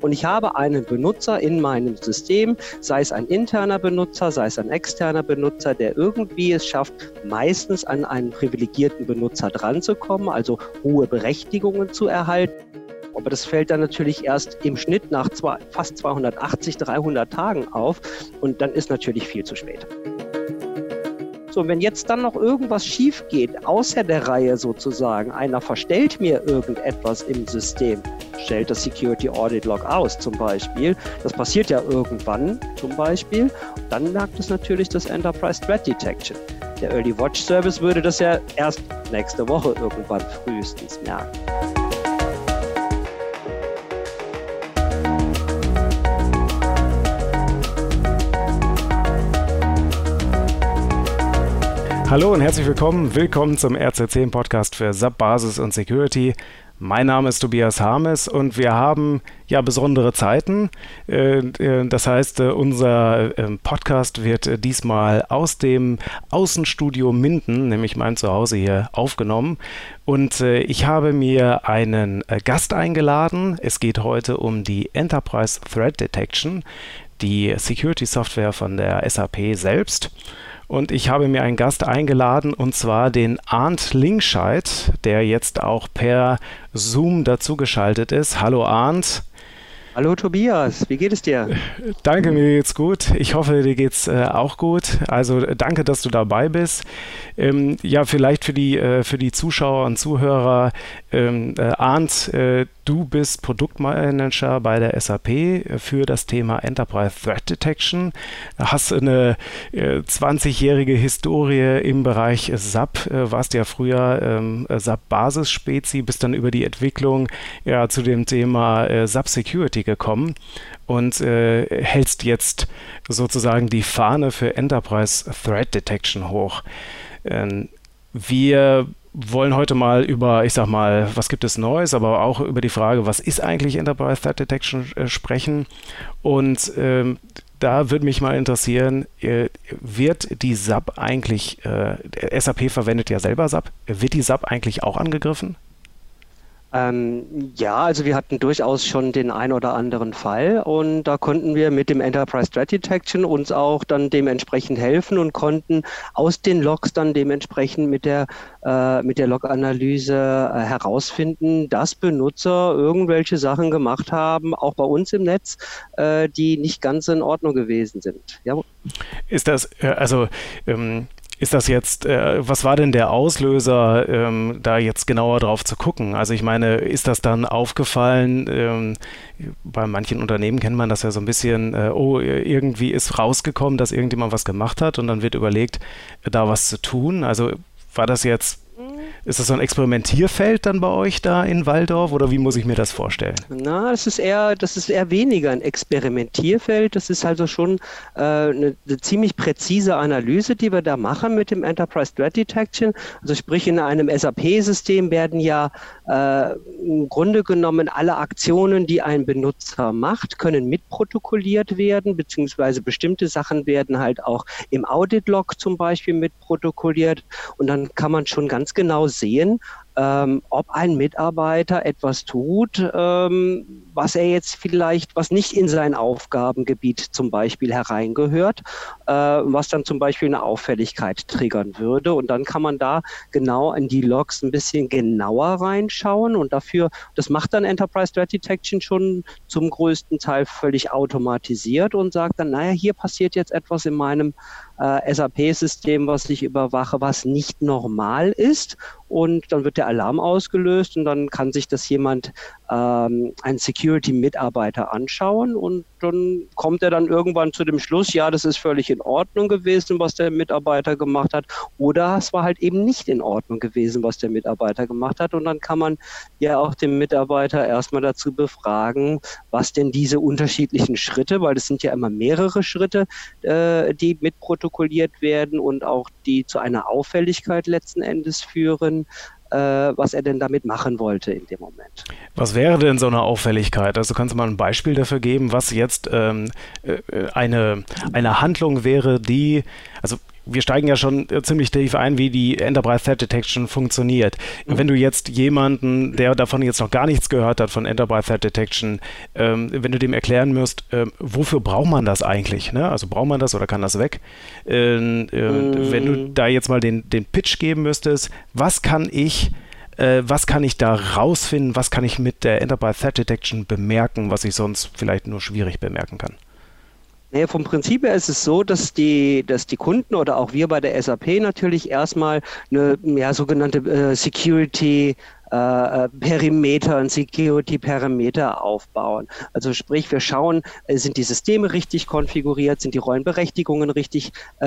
Und ich habe einen Benutzer in meinem System, sei es ein interner Benutzer, sei es ein externer Benutzer, der irgendwie es schafft, meistens an einen privilegierten Benutzer dranzukommen, also hohe Berechtigungen zu erhalten. Aber das fällt dann natürlich erst im Schnitt nach zwei, fast 280, 300 Tagen auf und dann ist natürlich viel zu spät. So, wenn jetzt dann noch irgendwas schief geht, außer der Reihe sozusagen, einer verstellt mir irgendetwas im System, stellt das Security Audit Log aus zum Beispiel, das passiert ja irgendwann zum Beispiel, dann merkt es natürlich das Enterprise Threat Detection. Der Early Watch Service würde das ja erst nächste Woche irgendwann frühestens merken. Hallo und herzlich willkommen. Willkommen zum RC10 Podcast für SAP Basis und Security. Mein Name ist Tobias Harmes und wir haben ja besondere Zeiten. Äh, äh, das heißt, äh, unser ähm, Podcast wird diesmal aus dem Außenstudio Minden, nämlich meinem Zuhause hier, aufgenommen. Und ich habe mir einen Gast eingeladen. Es geht heute um die Enterprise Threat Detection, die Security Software von der SAP selbst. Und ich habe mir einen Gast eingeladen, und zwar den Arndt Linkscheid, der jetzt auch per Zoom dazugeschaltet ist. Hallo Arndt. Hallo Tobias, wie geht es dir? Danke, mir geht's gut. Ich hoffe, dir geht's äh, auch gut. Also danke, dass du dabei bist. Ähm, ja, vielleicht für die, äh, für die Zuschauer und Zuhörer, ähm, äh, Arndt, äh, du bist Produktmanager bei der SAP für das Thema Enterprise Threat Detection. Hast eine 20-jährige äh, Historie im Bereich SAP, äh, warst ja früher ähm, SAP-Basisspezi, bist dann über die Entwicklung ja, zu dem Thema SAP Security gekommen und äh, hältst jetzt sozusagen die Fahne für Enterprise Threat Detection hoch. Ähm, wir wollen heute mal über, ich sag mal, was gibt es Neues, aber auch über die Frage, was ist eigentlich Enterprise Threat Detection äh, sprechen. Und ähm, da würde mich mal interessieren, äh, wird die SAP eigentlich, äh, SAP verwendet ja selber SAP, wird die SAP eigentlich auch angegriffen? Ähm, ja, also wir hatten durchaus schon den ein oder anderen Fall und da konnten wir mit dem Enterprise Threat Detection uns auch dann dementsprechend helfen und konnten aus den Logs dann dementsprechend mit der, äh, der Log-Analyse äh, herausfinden, dass Benutzer irgendwelche Sachen gemacht haben, auch bei uns im Netz, äh, die nicht ganz in Ordnung gewesen sind. Ja. Ist das, äh, also ähm, ist das jetzt, äh, was war denn der Auslöser, ähm, da jetzt genauer drauf zu gucken? Also ich meine, ist das dann aufgefallen, ähm, bei manchen Unternehmen kennt man das ja so ein bisschen, äh, oh, irgendwie ist rausgekommen, dass irgendjemand was gemacht hat und dann wird überlegt, da was zu tun. Also war das jetzt ist das so ein Experimentierfeld dann bei euch da in Waldorf oder wie muss ich mir das vorstellen? Na, das ist eher, das ist eher weniger ein Experimentierfeld. Das ist also schon äh, eine, eine, ziemlich präzise Analyse, die wir da machen mit dem Enterprise Threat Detection. Also sprich, in einem SAP-System werden ja äh, im Grunde genommen alle Aktionen, die ein Benutzer macht, können mitprotokolliert werden, beziehungsweise bestimmte Sachen werden halt auch im Audit-Log zum Beispiel mitprotokolliert. Und dann kann man schon ganz genau sehen, ähm, ob ein Mitarbeiter etwas tut, ähm, was er jetzt vielleicht, was nicht in sein Aufgabengebiet zum Beispiel hereingehört, äh, was dann zum Beispiel eine Auffälligkeit triggern würde. Und dann kann man da genau in die Logs ein bisschen genauer reinschauen. Und dafür, das macht dann Enterprise Threat Detection schon zum größten Teil völlig automatisiert und sagt dann, naja, hier passiert jetzt etwas in meinem äh, SAP-System, was ich überwache, was nicht normal ist. Und dann wird der Alarm ausgelöst und dann kann sich das jemand, ähm, ein Security-Mitarbeiter anschauen und dann kommt er dann irgendwann zu dem Schluss, ja, das ist völlig in Ordnung gewesen, was der Mitarbeiter gemacht hat, oder es war halt eben nicht in Ordnung gewesen, was der Mitarbeiter gemacht hat. Und dann kann man ja auch den Mitarbeiter erstmal dazu befragen, was denn diese unterschiedlichen Schritte, weil es sind ja immer mehrere Schritte, äh, die mitprotokolliert werden und auch die zu einer Auffälligkeit letzten Endes führen, was er denn damit machen wollte in dem Moment. Was wäre denn so eine Auffälligkeit? Also kannst du mal ein Beispiel dafür geben, was jetzt ähm, äh, eine, eine Handlung wäre, die, also wir steigen ja schon äh, ziemlich tief ein, wie die Enterprise Threat Detection funktioniert. Mhm. Wenn du jetzt jemanden, der davon jetzt noch gar nichts gehört hat von Enterprise Threat Detection, ähm, wenn du dem erklären müsst, äh, wofür braucht man das eigentlich? Ne? Also braucht man das oder kann das weg? Äh, mhm. Wenn du da jetzt mal den, den Pitch geben müsstest, was kann ich äh, was kann ich da rausfinden, was kann ich mit der Enterprise Threat Detection bemerken, was ich sonst vielleicht nur schwierig bemerken kann? Naja, vom Prinzip her ist es so, dass die, dass die Kunden oder auch wir bei der SAP natürlich erstmal eine ja, sogenannte äh, Security äh, Perimeter und Security-Parameter aufbauen. Also sprich, wir schauen, äh, sind die Systeme richtig konfiguriert, sind die Rollenberechtigungen richtig äh,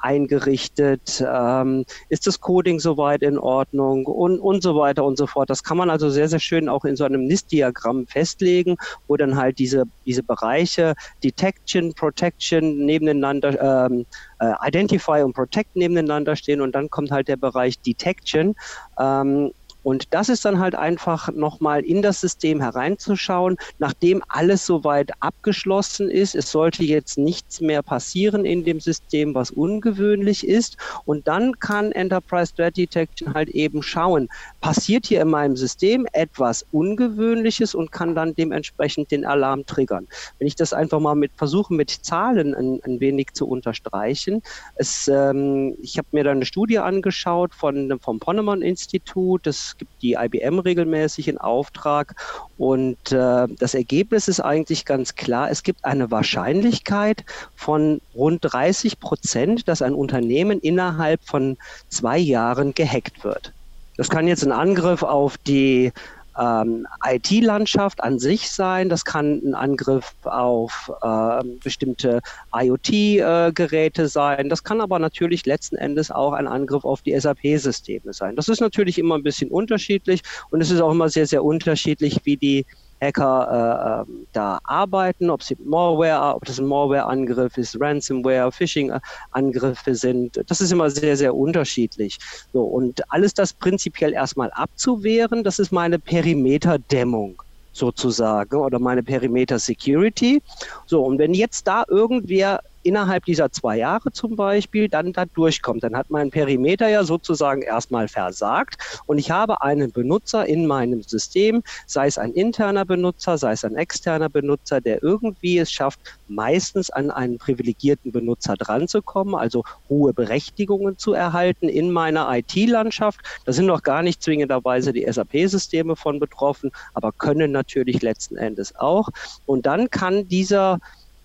eingerichtet, ähm, ist das Coding soweit in Ordnung und, und so weiter und so fort. Das kann man also sehr, sehr schön auch in so einem NIST-Diagramm festlegen, wo dann halt diese, diese Bereiche Detection, Protection nebeneinander ähm, äh, Identify und Protect nebeneinander stehen und dann kommt halt der Bereich Detection. Ähm, und das ist dann halt einfach nochmal in das System hereinzuschauen, nachdem alles soweit abgeschlossen ist. Es sollte jetzt nichts mehr passieren in dem System, was ungewöhnlich ist. Und dann kann Enterprise Threat Detection halt eben schauen, passiert hier in meinem System etwas Ungewöhnliches und kann dann dementsprechend den Alarm triggern. Wenn ich das einfach mal mit versuche, mit Zahlen ein, ein wenig zu unterstreichen. Es, ähm, ich habe mir da eine Studie angeschaut von, vom Ponemon Institut. Gibt die IBM regelmäßig in Auftrag. Und äh, das Ergebnis ist eigentlich ganz klar. Es gibt eine Wahrscheinlichkeit von rund 30 Prozent, dass ein Unternehmen innerhalb von zwei Jahren gehackt wird. Das kann jetzt ein Angriff auf die ähm, IT-Landschaft an sich sein. Das kann ein Angriff auf äh, bestimmte IoT-Geräte äh, sein. Das kann aber natürlich letzten Endes auch ein Angriff auf die SAP-Systeme sein. Das ist natürlich immer ein bisschen unterschiedlich und es ist auch immer sehr, sehr unterschiedlich, wie die Hacker äh, ähm, da arbeiten, ob sie Malware, ob das ein Malware-Angriff ist, Ransomware, Phishing-Angriffe sind. Das ist immer sehr, sehr unterschiedlich. So, und alles das prinzipiell erstmal abzuwehren, das ist meine Perimeterdämmung sozusagen oder meine Perimeter Security. So, und wenn jetzt da irgendwer innerhalb dieser zwei Jahre zum Beispiel dann da durchkommt. Dann hat mein Perimeter ja sozusagen erstmal versagt und ich habe einen Benutzer in meinem System, sei es ein interner Benutzer, sei es ein externer Benutzer, der irgendwie es schafft, meistens an einen privilegierten Benutzer dranzukommen, also hohe Berechtigungen zu erhalten in meiner IT-Landschaft. Da sind noch gar nicht zwingenderweise die SAP-Systeme von betroffen, aber können natürlich letzten Endes auch. Und dann kann dieser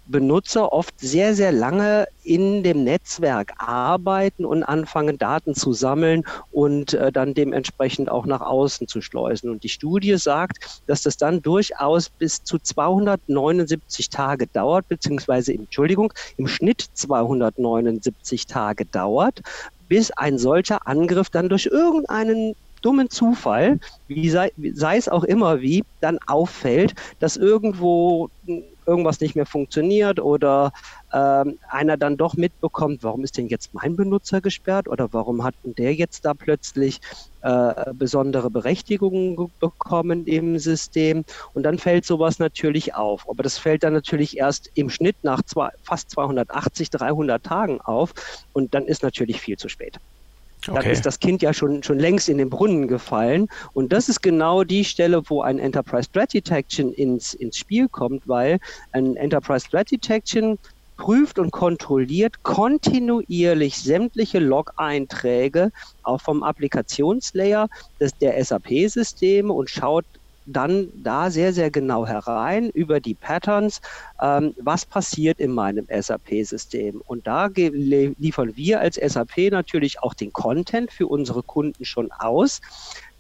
Benutzer oft sehr, sehr lange in dem Netzwerk arbeiten und anfangen, Daten zu sammeln und äh, dann dementsprechend auch nach außen zu schleusen. Und die Studie sagt, dass das dann durchaus bis zu 279 Tage dauert, beziehungsweise, Entschuldigung, im Schnitt 279 Tage dauert, bis ein solcher Angriff dann durch irgendeinen dummen Zufall, wie sei, sei, es auch immer wie, dann auffällt, dass irgendwo irgendwas nicht mehr funktioniert oder ähm, einer dann doch mitbekommt, warum ist denn jetzt mein Benutzer gesperrt oder warum hat der jetzt da plötzlich äh, besondere Berechtigungen bekommen im System und dann fällt sowas natürlich auf. Aber das fällt dann natürlich erst im Schnitt nach zwei, fast 280, 300 Tagen auf und dann ist natürlich viel zu spät. Dann okay. ist das Kind ja schon, schon längst in den Brunnen gefallen. Und das ist genau die Stelle, wo ein Enterprise Threat Detection ins, ins Spiel kommt, weil ein Enterprise Threat Detection prüft und kontrolliert kontinuierlich sämtliche Log-Einträge auch vom Applikationslayer des, der SAP-Systeme und schaut dann da sehr, sehr genau herein über die Patterns, ähm, was passiert in meinem SAP-System. Und da liefern wir als SAP natürlich auch den Content für unsere Kunden schon aus,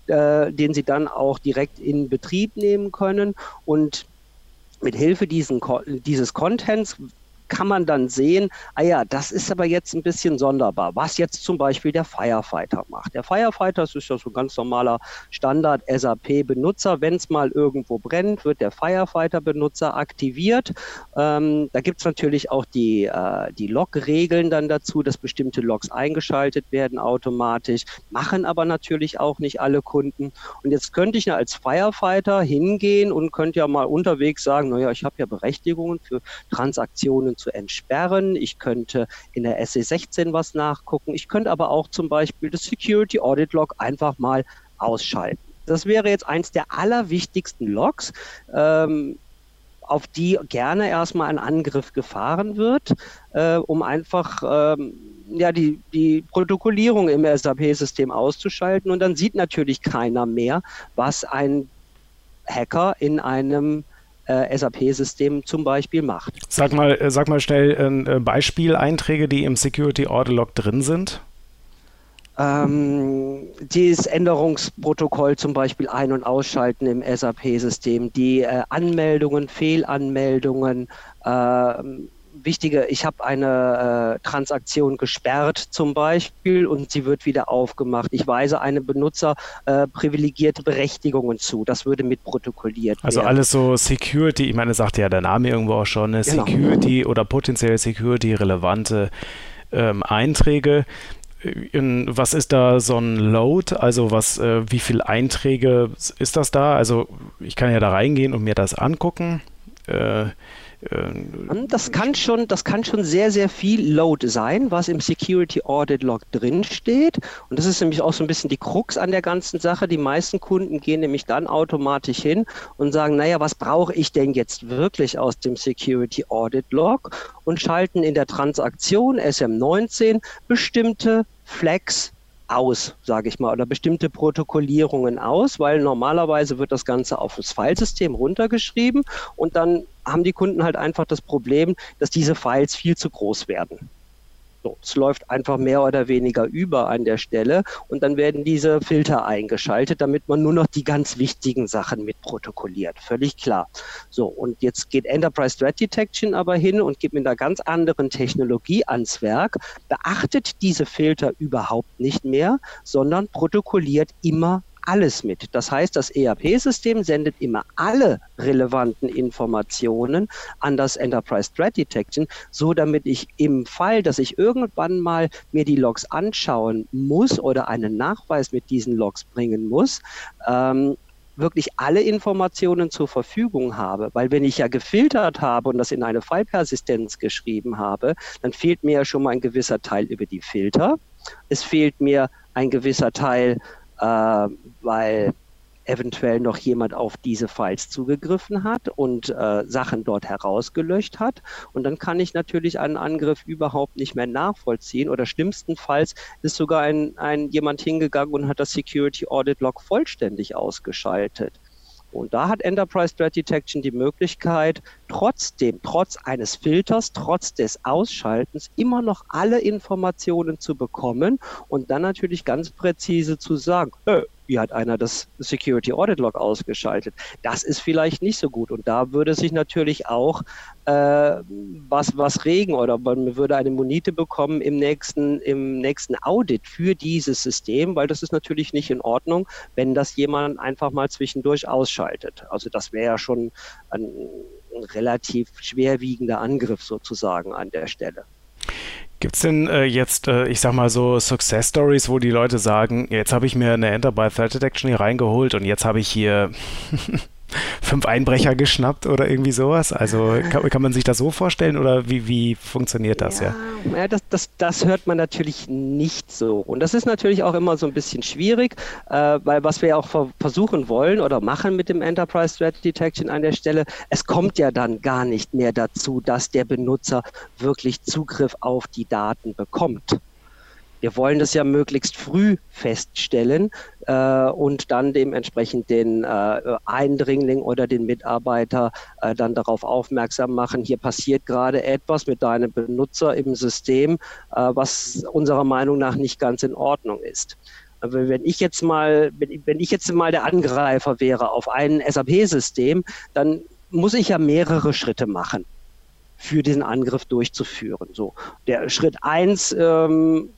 äh, den sie dann auch direkt in Betrieb nehmen können. Und mit Hilfe dieses Contents kann man dann sehen, ah ja, das ist aber jetzt ein bisschen sonderbar, was jetzt zum Beispiel der Firefighter macht. Der Firefighter, ist ja so ein ganz normaler Standard-SAP-Benutzer. Wenn es mal irgendwo brennt, wird der Firefighter-Benutzer aktiviert. Ähm, da gibt es natürlich auch die, äh, die Log-Regeln dann dazu, dass bestimmte Logs eingeschaltet werden automatisch, machen aber natürlich auch nicht alle Kunden. Und jetzt könnte ich als Firefighter hingehen und könnte ja mal unterwegs sagen, naja, ich habe ja Berechtigungen für Transaktionen zu entsperren. Ich könnte in der SE16 was nachgucken. Ich könnte aber auch zum Beispiel das Security Audit Log einfach mal ausschalten. Das wäre jetzt eins der allerwichtigsten Logs. Ähm, auf die gerne erstmal ein Angriff gefahren wird, äh, um einfach ähm, ja, die, die Protokollierung im SAP-System auszuschalten. Und dann sieht natürlich keiner mehr, was ein Hacker in einem äh, SAP-System zum Beispiel macht. Sag mal, äh, sag mal schnell äh, Beispieleinträge, die im Security Order Log drin sind. Ähm, dieses Änderungsprotokoll zum Beispiel ein- und ausschalten im SAP-System, die äh, Anmeldungen, Fehlanmeldungen, äh, wichtige, ich habe eine äh, Transaktion gesperrt zum Beispiel und sie wird wieder aufgemacht. Ich weise einem Benutzer äh, privilegierte Berechtigungen zu. Das würde mit protokolliert also werden. Also alles so Security, ich meine, sagt ja der Name irgendwo auch schon, ne? genau. Security oder potenziell Security-relevante ähm, Einträge. In, was ist da so ein Load? Also was, äh, wie viele Einträge ist das da? Also ich kann ja da reingehen und mir das angucken. Äh, das kann schon, das kann schon sehr, sehr viel Load sein, was im Security Audit Log drin steht. Und das ist nämlich auch so ein bisschen die Krux an der ganzen Sache. Die meisten Kunden gehen nämlich dann automatisch hin und sagen, naja, was brauche ich denn jetzt wirklich aus dem Security Audit Log? Und schalten in der Transaktion SM19 bestimmte Flags aus, sage ich mal, oder bestimmte Protokollierungen aus, weil normalerweise wird das Ganze auf das Filesystem runtergeschrieben und dann haben die Kunden halt einfach das Problem, dass diese Files viel zu groß werden. So, es läuft einfach mehr oder weniger über an der Stelle und dann werden diese Filter eingeschaltet, damit man nur noch die ganz wichtigen Sachen mitprotokolliert. Völlig klar. So, und jetzt geht Enterprise Threat Detection aber hin und geht mit einer ganz anderen Technologie ans Werk, beachtet diese Filter überhaupt nicht mehr, sondern protokolliert immer alles mit. Das heißt, das ERP-System sendet immer alle relevanten Informationen an das Enterprise Threat Detection, so damit ich im Fall, dass ich irgendwann mal mir die Logs anschauen muss oder einen Nachweis mit diesen Logs bringen muss, ähm, wirklich alle Informationen zur Verfügung habe. Weil wenn ich ja gefiltert habe und das in eine File-Persistenz geschrieben habe, dann fehlt mir ja schon mal ein gewisser Teil über die Filter. Es fehlt mir ein gewisser Teil äh, weil eventuell noch jemand auf diese Files zugegriffen hat und äh, Sachen dort herausgelöscht hat. Und dann kann ich natürlich einen Angriff überhaupt nicht mehr nachvollziehen. Oder schlimmstenfalls ist sogar ein, ein jemand hingegangen und hat das Security Audit Log vollständig ausgeschaltet. Und da hat Enterprise Threat Detection die Möglichkeit, trotzdem, trotz eines Filters, trotz des Ausschaltens, immer noch alle Informationen zu bekommen und dann natürlich ganz präzise zu sagen, äh, wie hat einer das Security Audit Log ausgeschaltet. Das ist vielleicht nicht so gut. Und da würde sich natürlich auch äh, was, was regen oder man würde eine Monite bekommen im nächsten, im nächsten Audit für dieses System, weil das ist natürlich nicht in Ordnung, wenn das jemand einfach mal zwischendurch ausschaltet. Also das wäre ja schon ein, ein relativ schwerwiegender Angriff sozusagen an der Stelle. Gibt es denn äh, jetzt, äh, ich sag mal so, Success Stories, wo die Leute sagen, jetzt habe ich mir eine Enterprise Threat Detection hier reingeholt und jetzt habe ich hier fünf Einbrecher geschnappt oder irgendwie sowas? Also kann, kann, man sich das so vorstellen oder wie, wie funktioniert das? Ja, ja? ja das, das, das, hört man natürlich nicht so. Und das ist natürlich auch immer so ein bisschen schwierig, äh, weil was wir ja auch versuchen wollen oder machen mit dem Enterprise Threat Detection an der Stelle, es kommt ja dann gar nicht mehr dazu, dass der Benutzer wirklich Zugriff auf die Daten bekommt. Wir wollen das ja möglichst früh feststellen äh, und dann dementsprechend den äh, Eindringling oder den Mitarbeiter äh, dann darauf aufmerksam machen, hier passiert gerade etwas mit deinem Benutzer im System, äh, was unserer Meinung nach nicht ganz in Ordnung ist. Aber wenn ich jetzt mal, wenn ich jetzt mal der Angreifer wäre auf ein SAP-System, dann muss ich ja mehrere Schritte machen für diesen Angriff durchzuführen. So, der Schritt eins ähm,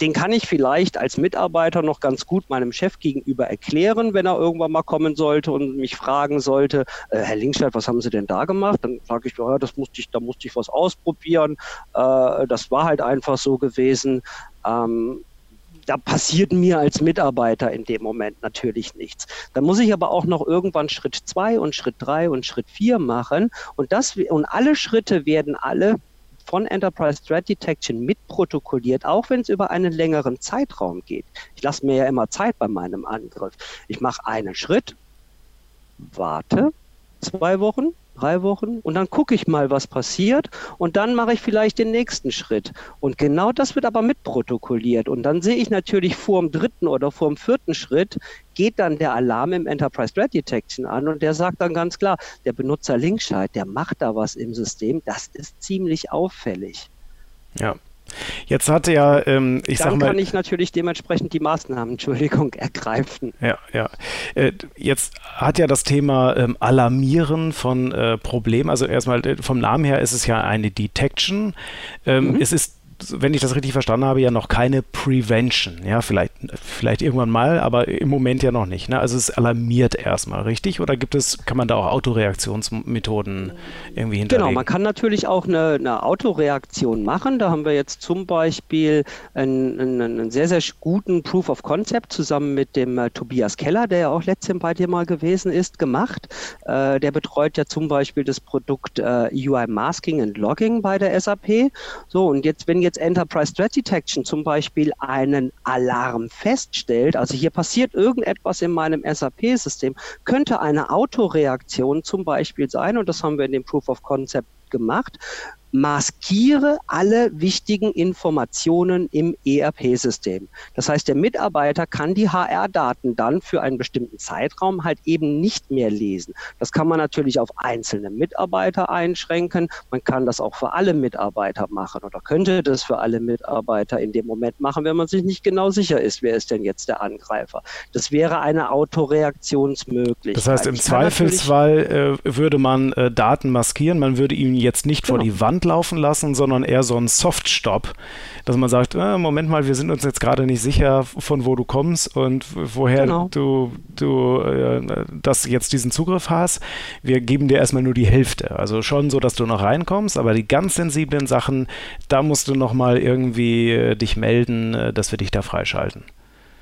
den kann ich vielleicht als Mitarbeiter noch ganz gut meinem Chef gegenüber erklären, wenn er irgendwann mal kommen sollte und mich fragen sollte, äh, Herr Linkstedt, was haben Sie denn da gemacht? Dann sage ich, ja, das musste ich, da musste ich was ausprobieren. Äh, das war halt einfach so gewesen. Ähm, da passiert mir als Mitarbeiter in dem Moment natürlich nichts. Da muss ich aber auch noch irgendwann Schritt zwei und Schritt drei und Schritt vier machen. Und das und alle Schritte werden alle von Enterprise Threat Detection mitprotokolliert, auch wenn es über einen längeren Zeitraum geht. Ich lasse mir ja immer Zeit bei meinem Angriff. Ich mache einen Schritt, warte zwei Wochen, drei Wochen und dann gucke ich mal, was passiert und dann mache ich vielleicht den nächsten Schritt. Und genau das wird aber mitprotokolliert und dann sehe ich natürlich vor dem dritten oder vor dem vierten Schritt geht dann der Alarm im Enterprise Threat Detection an und der sagt dann ganz klar, der Benutzer Linkscheid, der macht da was im System, das ist ziemlich auffällig. Ja, Jetzt hat ja, ähm, ich Dann sag mal. kann ich natürlich dementsprechend die Maßnahmen, Entschuldigung, ergreifen. Ja, ja. Äh, jetzt hat ja das Thema ähm, Alarmieren von äh, Problemen, also erstmal äh, vom Namen her ist es ja eine Detection. Ähm, mhm. Es ist wenn ich das richtig verstanden habe, ja noch keine Prevention. Ja, vielleicht, vielleicht irgendwann mal, aber im Moment ja noch nicht. Ne? Also es alarmiert erstmal, richtig? Oder gibt es, kann man da auch Autoreaktionsmethoden irgendwie hinterlegen? Genau, man kann natürlich auch eine, eine Autoreaktion machen. Da haben wir jetzt zum Beispiel einen, einen, sehr, sehr guten Proof of Concept zusammen mit dem äh, Tobias Keller, der ja auch letztens bei dir mal gewesen ist, gemacht. Äh, der betreut ja zum Beispiel das Produkt äh, UI Masking and Logging bei der SAP. So, und jetzt, wenn jetzt jetzt Enterprise Threat Detection zum Beispiel einen Alarm feststellt, also hier passiert irgendetwas in meinem SAP-System, könnte eine Autoreaktion zum Beispiel sein, und das haben wir in dem Proof of Concept gemacht, maskiere alle wichtigen Informationen im ERP-System. Das heißt, der Mitarbeiter kann die HR-Daten dann für einen bestimmten Zeitraum halt eben nicht mehr lesen. Das kann man natürlich auf einzelne Mitarbeiter einschränken. Man kann das auch für alle Mitarbeiter machen oder könnte das für alle Mitarbeiter in dem Moment machen, wenn man sich nicht genau sicher ist, wer ist denn jetzt der Angreifer. Das wäre eine Autoreaktionsmöglichkeit. Das heißt, im Zweifelsfall äh, würde man äh, Daten maskieren, man würde ihn jetzt nicht genau. vor die Wand Hand laufen lassen, sondern eher so ein Soft-Stop, dass man sagt, äh, Moment mal, wir sind uns jetzt gerade nicht sicher, von wo du kommst und woher genau. du, du äh, das jetzt diesen Zugriff hast. Wir geben dir erstmal nur die Hälfte. Also schon so, dass du noch reinkommst, aber die ganz sensiblen Sachen, da musst du nochmal irgendwie äh, dich melden, äh, dass wir dich da freischalten.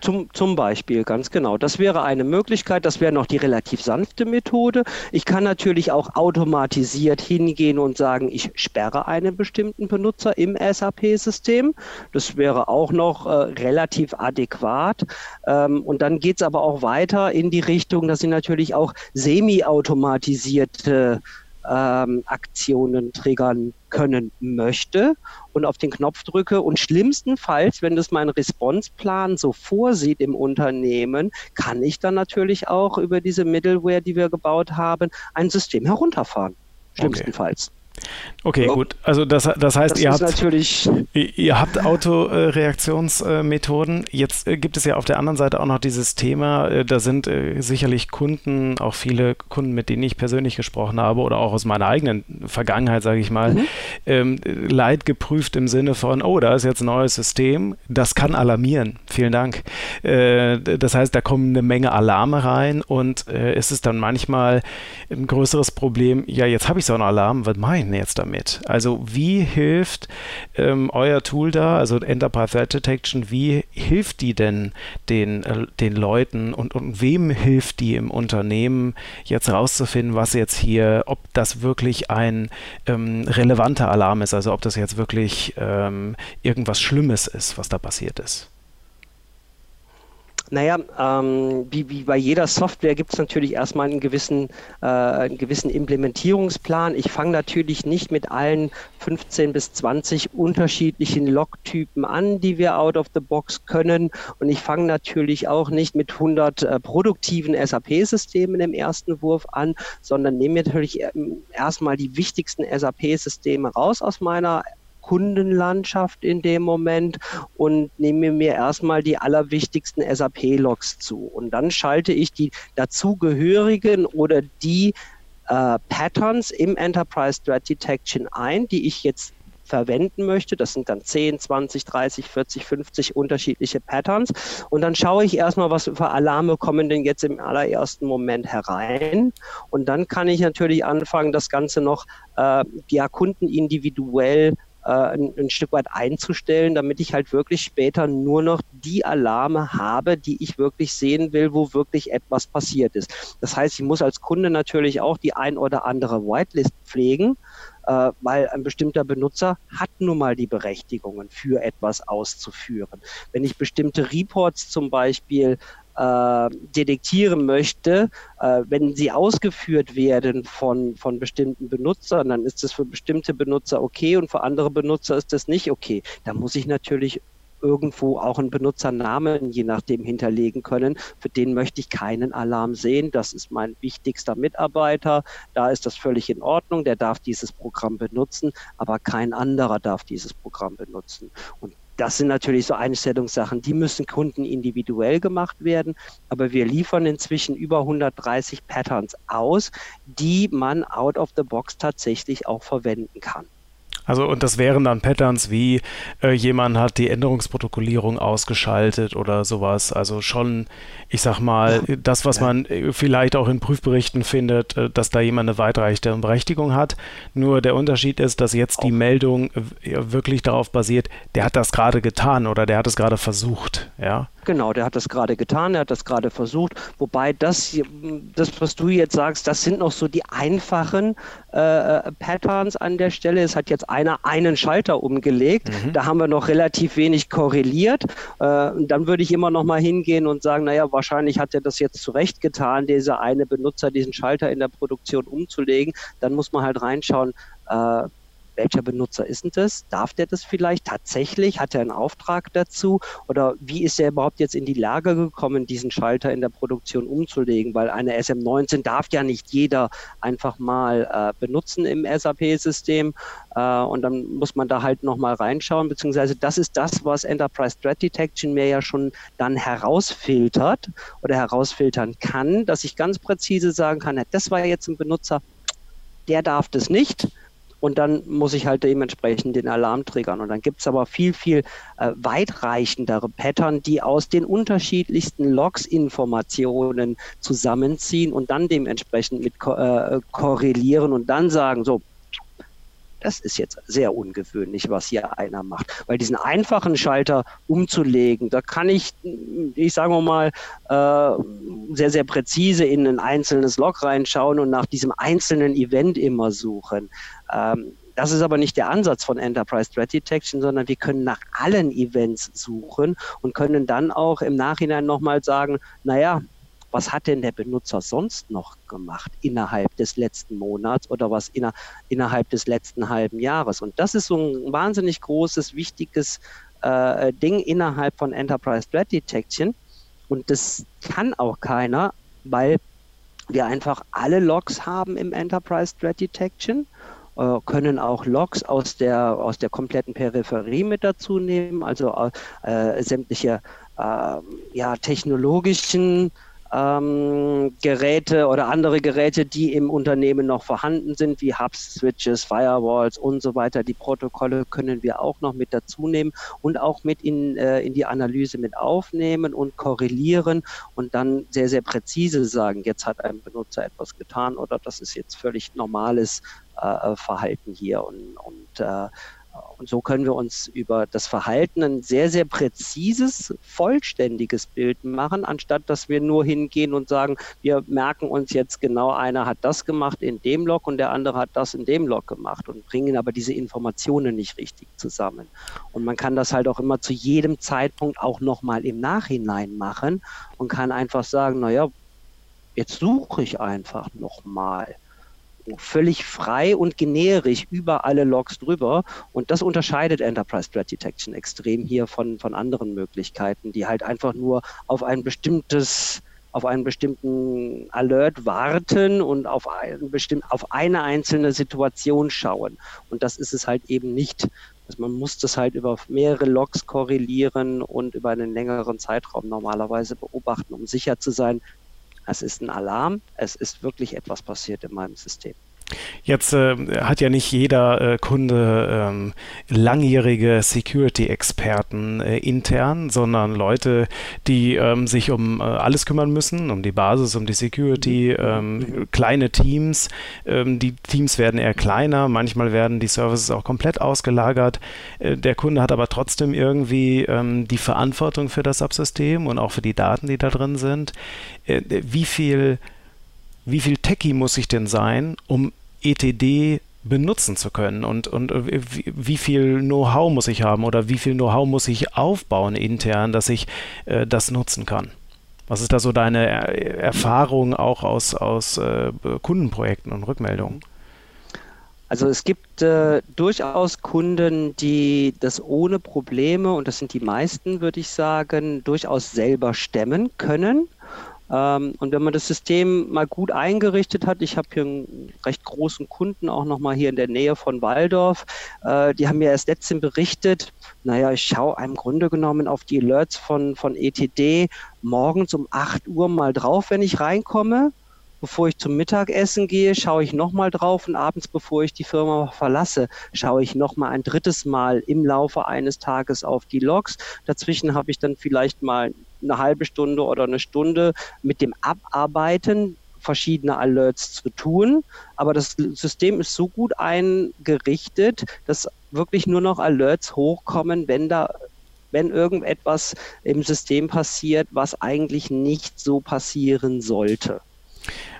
Zum, zum Beispiel, ganz genau. Das wäre eine Möglichkeit, das wäre noch die relativ sanfte Methode. Ich kann natürlich auch automatisiert hingehen und sagen, ich sperre einen bestimmten Benutzer im SAP-System. Das wäre auch noch äh, relativ adäquat. Ähm, und dann geht es aber auch weiter in die Richtung, dass ich natürlich auch semi-automatisierte ähm, Aktionen triggern können möchte und auf den Knopf drücke. Und schlimmstenfalls, wenn das mein Responseplan so vorsieht im Unternehmen, kann ich dann natürlich auch über diese Middleware, die wir gebaut haben, ein System herunterfahren. Schlimmstenfalls. Okay. Gut. Also das, das heißt, das ihr, habt, ihr habt Autoreaktionsmethoden. Jetzt äh, gibt es ja auf der anderen Seite auch noch dieses Thema, äh, da sind äh, sicherlich Kunden, auch viele Kunden, mit denen ich persönlich gesprochen habe oder auch aus meiner eigenen Vergangenheit, sage ich mal, mhm. ähm, leid geprüft im Sinne von, oh, da ist jetzt ein neues System, das kann alarmieren. Vielen Dank. Das heißt, da kommen eine Menge Alarme rein und es ist dann manchmal ein größeres Problem, ja, jetzt habe ich so einen Alarm, was mein denn jetzt damit? Also wie hilft ähm, euer Tool da, also Enterprise Threat Detection, wie hilft die denn den, äh, den Leuten und, und wem hilft die im Unternehmen jetzt rauszufinden, was jetzt hier, ob das wirklich ein ähm, relevanter Alarm ist, also ob das jetzt wirklich ähm, irgendwas Schlimmes ist, was da passiert ist? Naja, ähm, wie, wie bei jeder Software gibt es natürlich erstmal einen gewissen, äh, einen gewissen Implementierungsplan. Ich fange natürlich nicht mit allen 15 bis 20 unterschiedlichen Logtypen an, die wir out of the box können. Und ich fange natürlich auch nicht mit 100 äh, produktiven SAP-Systemen im ersten Wurf an, sondern nehme natürlich ähm, erstmal die wichtigsten SAP-Systeme raus aus meiner Kundenlandschaft in dem Moment und nehme mir erstmal die allerwichtigsten SAP-Logs zu. Und dann schalte ich die dazugehörigen oder die äh, Patterns im Enterprise Threat Detection ein, die ich jetzt verwenden möchte. Das sind dann 10, 20, 30, 40, 50 unterschiedliche Patterns. Und dann schaue ich erstmal, was für Alarme kommen denn jetzt im allerersten Moment herein. Und dann kann ich natürlich anfangen, das Ganze noch äh, ja, Kunden individuell äh, ein, ein Stück weit einzustellen, damit ich halt wirklich später nur noch die Alarme habe, die ich wirklich sehen will, wo wirklich etwas passiert ist. Das heißt, ich muss als Kunde natürlich auch die ein oder andere Whitelist pflegen, äh, weil ein bestimmter Benutzer hat nun mal die Berechtigungen, für etwas auszuführen. Wenn ich bestimmte Reports zum Beispiel äh, detektieren möchte, äh, wenn sie ausgeführt werden von, von bestimmten Benutzern, dann ist das für bestimmte Benutzer okay und für andere Benutzer ist das nicht okay. Da muss ich natürlich irgendwo auch einen Benutzernamen je nachdem hinterlegen können. Für den möchte ich keinen Alarm sehen. Das ist mein wichtigster Mitarbeiter. Da ist das völlig in Ordnung. Der darf dieses Programm benutzen, aber kein anderer darf dieses Programm benutzen. Und das sind natürlich so Einstellungssachen, die müssen Kunden individuell gemacht werden, aber wir liefern inzwischen über 130 Patterns aus, die man out of the box tatsächlich auch verwenden kann. Also und das wären dann Patterns wie äh, jemand hat die Änderungsprotokollierung ausgeschaltet oder sowas. Also schon, ich sag mal, das, was man äh, vielleicht auch in Prüfberichten findet, äh, dass da jemand eine weitreichende Berechtigung hat. Nur der Unterschied ist, dass jetzt die Meldung äh, wirklich darauf basiert, der hat das gerade getan oder der hat es gerade versucht. Ja. Genau, der hat das gerade getan, er hat das gerade versucht. Wobei das, das, was du jetzt sagst, das sind noch so die einfachen äh, Patterns an der Stelle. Es hat jetzt einer einen Schalter umgelegt. Mhm. Da haben wir noch relativ wenig korreliert. Äh, dann würde ich immer noch mal hingehen und sagen, naja, wahrscheinlich hat er das jetzt zurecht getan, dieser eine Benutzer diesen Schalter in der Produktion umzulegen. Dann muss man halt reinschauen, äh, welcher Benutzer ist denn das? Darf der das vielleicht tatsächlich? Hat er einen Auftrag dazu? Oder wie ist er überhaupt jetzt in die Lage gekommen, diesen Schalter in der Produktion umzulegen? Weil eine SM19 darf ja nicht jeder einfach mal äh, benutzen im SAP-System. Äh, und dann muss man da halt nochmal reinschauen, beziehungsweise das ist das, was Enterprise Threat Detection mir ja schon dann herausfiltert oder herausfiltern kann, dass ich ganz präzise sagen kann, das war jetzt ein Benutzer, der darf das nicht und dann muss ich halt dementsprechend den Alarm triggern. Und dann gibt es aber viel, viel äh, weitreichendere Pattern, die aus den unterschiedlichsten Logs Informationen zusammenziehen und dann dementsprechend mit äh, korrelieren und dann sagen, so, das ist jetzt sehr ungewöhnlich, was hier einer macht. Weil diesen einfachen Schalter umzulegen, da kann ich, ich sage mal, äh, sehr, sehr präzise in ein einzelnes Log reinschauen und nach diesem einzelnen Event immer suchen. Ähm, das ist aber nicht der Ansatz von Enterprise Threat Detection, sondern wir können nach allen Events suchen und können dann auch im Nachhinein nochmal sagen, naja, was hat denn der Benutzer sonst noch gemacht innerhalb des letzten Monats oder was inner, innerhalb des letzten halben Jahres? Und das ist so ein wahnsinnig großes, wichtiges äh, Ding innerhalb von Enterprise Threat Detection. Und das kann auch keiner, weil wir einfach alle Logs haben im Enterprise Threat Detection äh, können auch Logs aus der, aus der kompletten Peripherie mit dazu nehmen, also äh, sämtliche äh, ja, technologischen ähm, Geräte oder andere Geräte, die im Unternehmen noch vorhanden sind, wie Hubs, Switches, Firewalls und so weiter. Die Protokolle können wir auch noch mit dazu nehmen und auch mit in, äh, in die Analyse mit aufnehmen und korrelieren und dann sehr, sehr präzise sagen, jetzt hat ein Benutzer etwas getan oder das ist jetzt völlig normales äh, Verhalten hier und, und äh, und so können wir uns über das Verhalten ein sehr, sehr präzises, vollständiges Bild machen, anstatt dass wir nur hingehen und sagen, wir merken uns jetzt genau, einer hat das gemacht in dem Log und der andere hat das in dem Log gemacht und bringen aber diese Informationen nicht richtig zusammen. Und man kann das halt auch immer zu jedem Zeitpunkt auch nochmal im Nachhinein machen und kann einfach sagen, naja, jetzt suche ich einfach nochmal völlig frei und generisch über alle Logs drüber. Und das unterscheidet Enterprise Threat Detection extrem hier von, von anderen Möglichkeiten, die halt einfach nur auf ein bestimmtes auf einen bestimmten Alert warten und auf, ein bestimmt, auf eine einzelne Situation schauen. Und das ist es halt eben nicht. Also man muss das halt über mehrere Logs korrelieren und über einen längeren Zeitraum normalerweise beobachten, um sicher zu sein, es ist ein Alarm, es ist wirklich etwas passiert in meinem System. Jetzt äh, hat ja nicht jeder äh, Kunde ähm, langjährige Security-Experten äh, intern, sondern Leute, die ähm, sich um äh, alles kümmern müssen, um die Basis, um die Security, mhm. ähm, kleine Teams. Ähm, die Teams werden eher kleiner, manchmal werden die Services auch komplett ausgelagert. Äh, der Kunde hat aber trotzdem irgendwie ähm, die Verantwortung für das Subsystem und auch für die Daten, die da drin sind. Äh, wie viel wie viel Techie muss ich denn sein, um ETD benutzen zu können und, und äh, wie, viel Know-how muss ich haben oder wie viel Know-how muss ich aufbauen intern, dass ich äh, das nutzen kann? Was ist da so deine er Erfahrung auch aus, aus äh, Kundenprojekten und Rückmeldungen? Also es gibt äh, durchaus Kunden, die das ohne Probleme, und das sind die meisten, würde ich sagen, durchaus selber stemmen können und wenn man das System mal gut eingerichtet hat, ich habe hier einen recht großen Kunden auch nochmal hier in der Nähe von Waldorf, äh, die haben mir erst letztens berichtet, naja, ich schaue im Grunde genommen auf die Alerts von, von ETD morgens um 8 Uhr mal drauf, wenn ich reinkomme. Bevor ich zum Mittagessen gehe, schaue ich nochmal drauf und abends, bevor ich die Firma verlasse, schaue ich nochmal ein drittes Mal im Laufe eines Tages auf die Logs. Dazwischen habe ich dann vielleicht mal eine halbe Stunde oder eine Stunde mit dem Abarbeiten verschiedener Alerts zu tun. Aber das System ist so gut eingerichtet, dass wirklich nur noch Alerts hochkommen, wenn da wenn irgendetwas im System passiert, was eigentlich nicht so passieren sollte.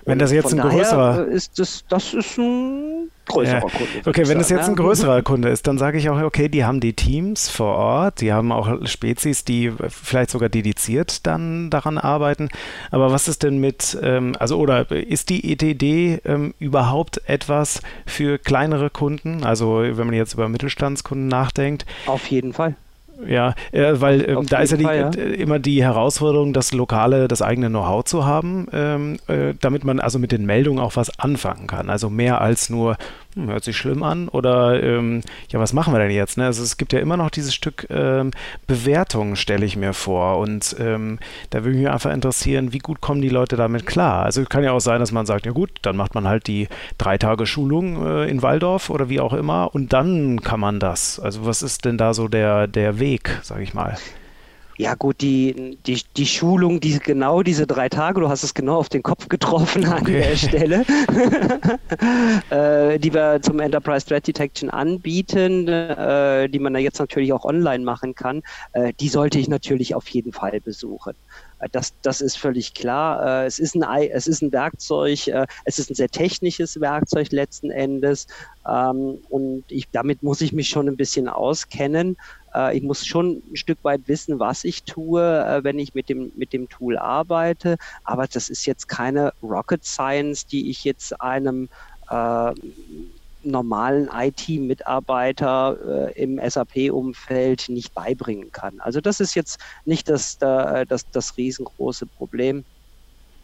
Wenn das jetzt ein größerer ist, das, das ist ein größerer ja. Kunde. Okay, wenn es jetzt ein größerer Kunde ist, dann sage ich auch, okay, die haben die Teams vor Ort, die haben auch Spezies, die vielleicht sogar dediziert dann daran arbeiten. Aber was ist denn mit, ähm, also oder ist die ETD ähm, überhaupt etwas für kleinere Kunden? Also wenn man jetzt über Mittelstandskunden nachdenkt. Auf jeden Fall. Ja, äh, weil äh, da ist ja, die, Fall, ja, immer die Herausforderung, das lokale, das eigene Know-how zu haben, ähm, äh, damit man also mit den Meldungen auch was anfangen kann. Also mehr als nur, hm, hört sich schlimm an oder ähm, ja, was machen wir denn jetzt? Ne? Also es gibt ja immer noch dieses Stück ähm, Bewertung, stelle ich mir vor. Und ähm, da würde mich einfach interessieren, wie gut kommen die Leute damit klar? Also kann ja auch sein, dass man sagt, ja gut, dann macht man halt die drei Tage Schulung äh, in Waldorf oder wie auch immer und dann kann man das. Also was ist denn da so der, der Weg, sage ich mal? Ja gut, die, die, die Schulung, die, genau diese drei Tage, du hast es genau auf den Kopf getroffen an okay. der Stelle, äh, die wir zum Enterprise Threat Detection anbieten, äh, die man da jetzt natürlich auch online machen kann, äh, die sollte ich natürlich auf jeden Fall besuchen. Äh, das, das ist völlig klar. Äh, es ist ein, es ist ein Werkzeug, äh, es ist ein sehr technisches Werkzeug letzten Endes. Ähm, und ich, damit muss ich mich schon ein bisschen auskennen. Ich muss schon ein Stück weit wissen, was ich tue, wenn ich mit dem, mit dem Tool arbeite. Aber das ist jetzt keine Rocket Science, die ich jetzt einem normalen IT-Mitarbeiter äh, im SAP-Umfeld nicht beibringen kann. Also das ist jetzt nicht das, das, das riesengroße Problem.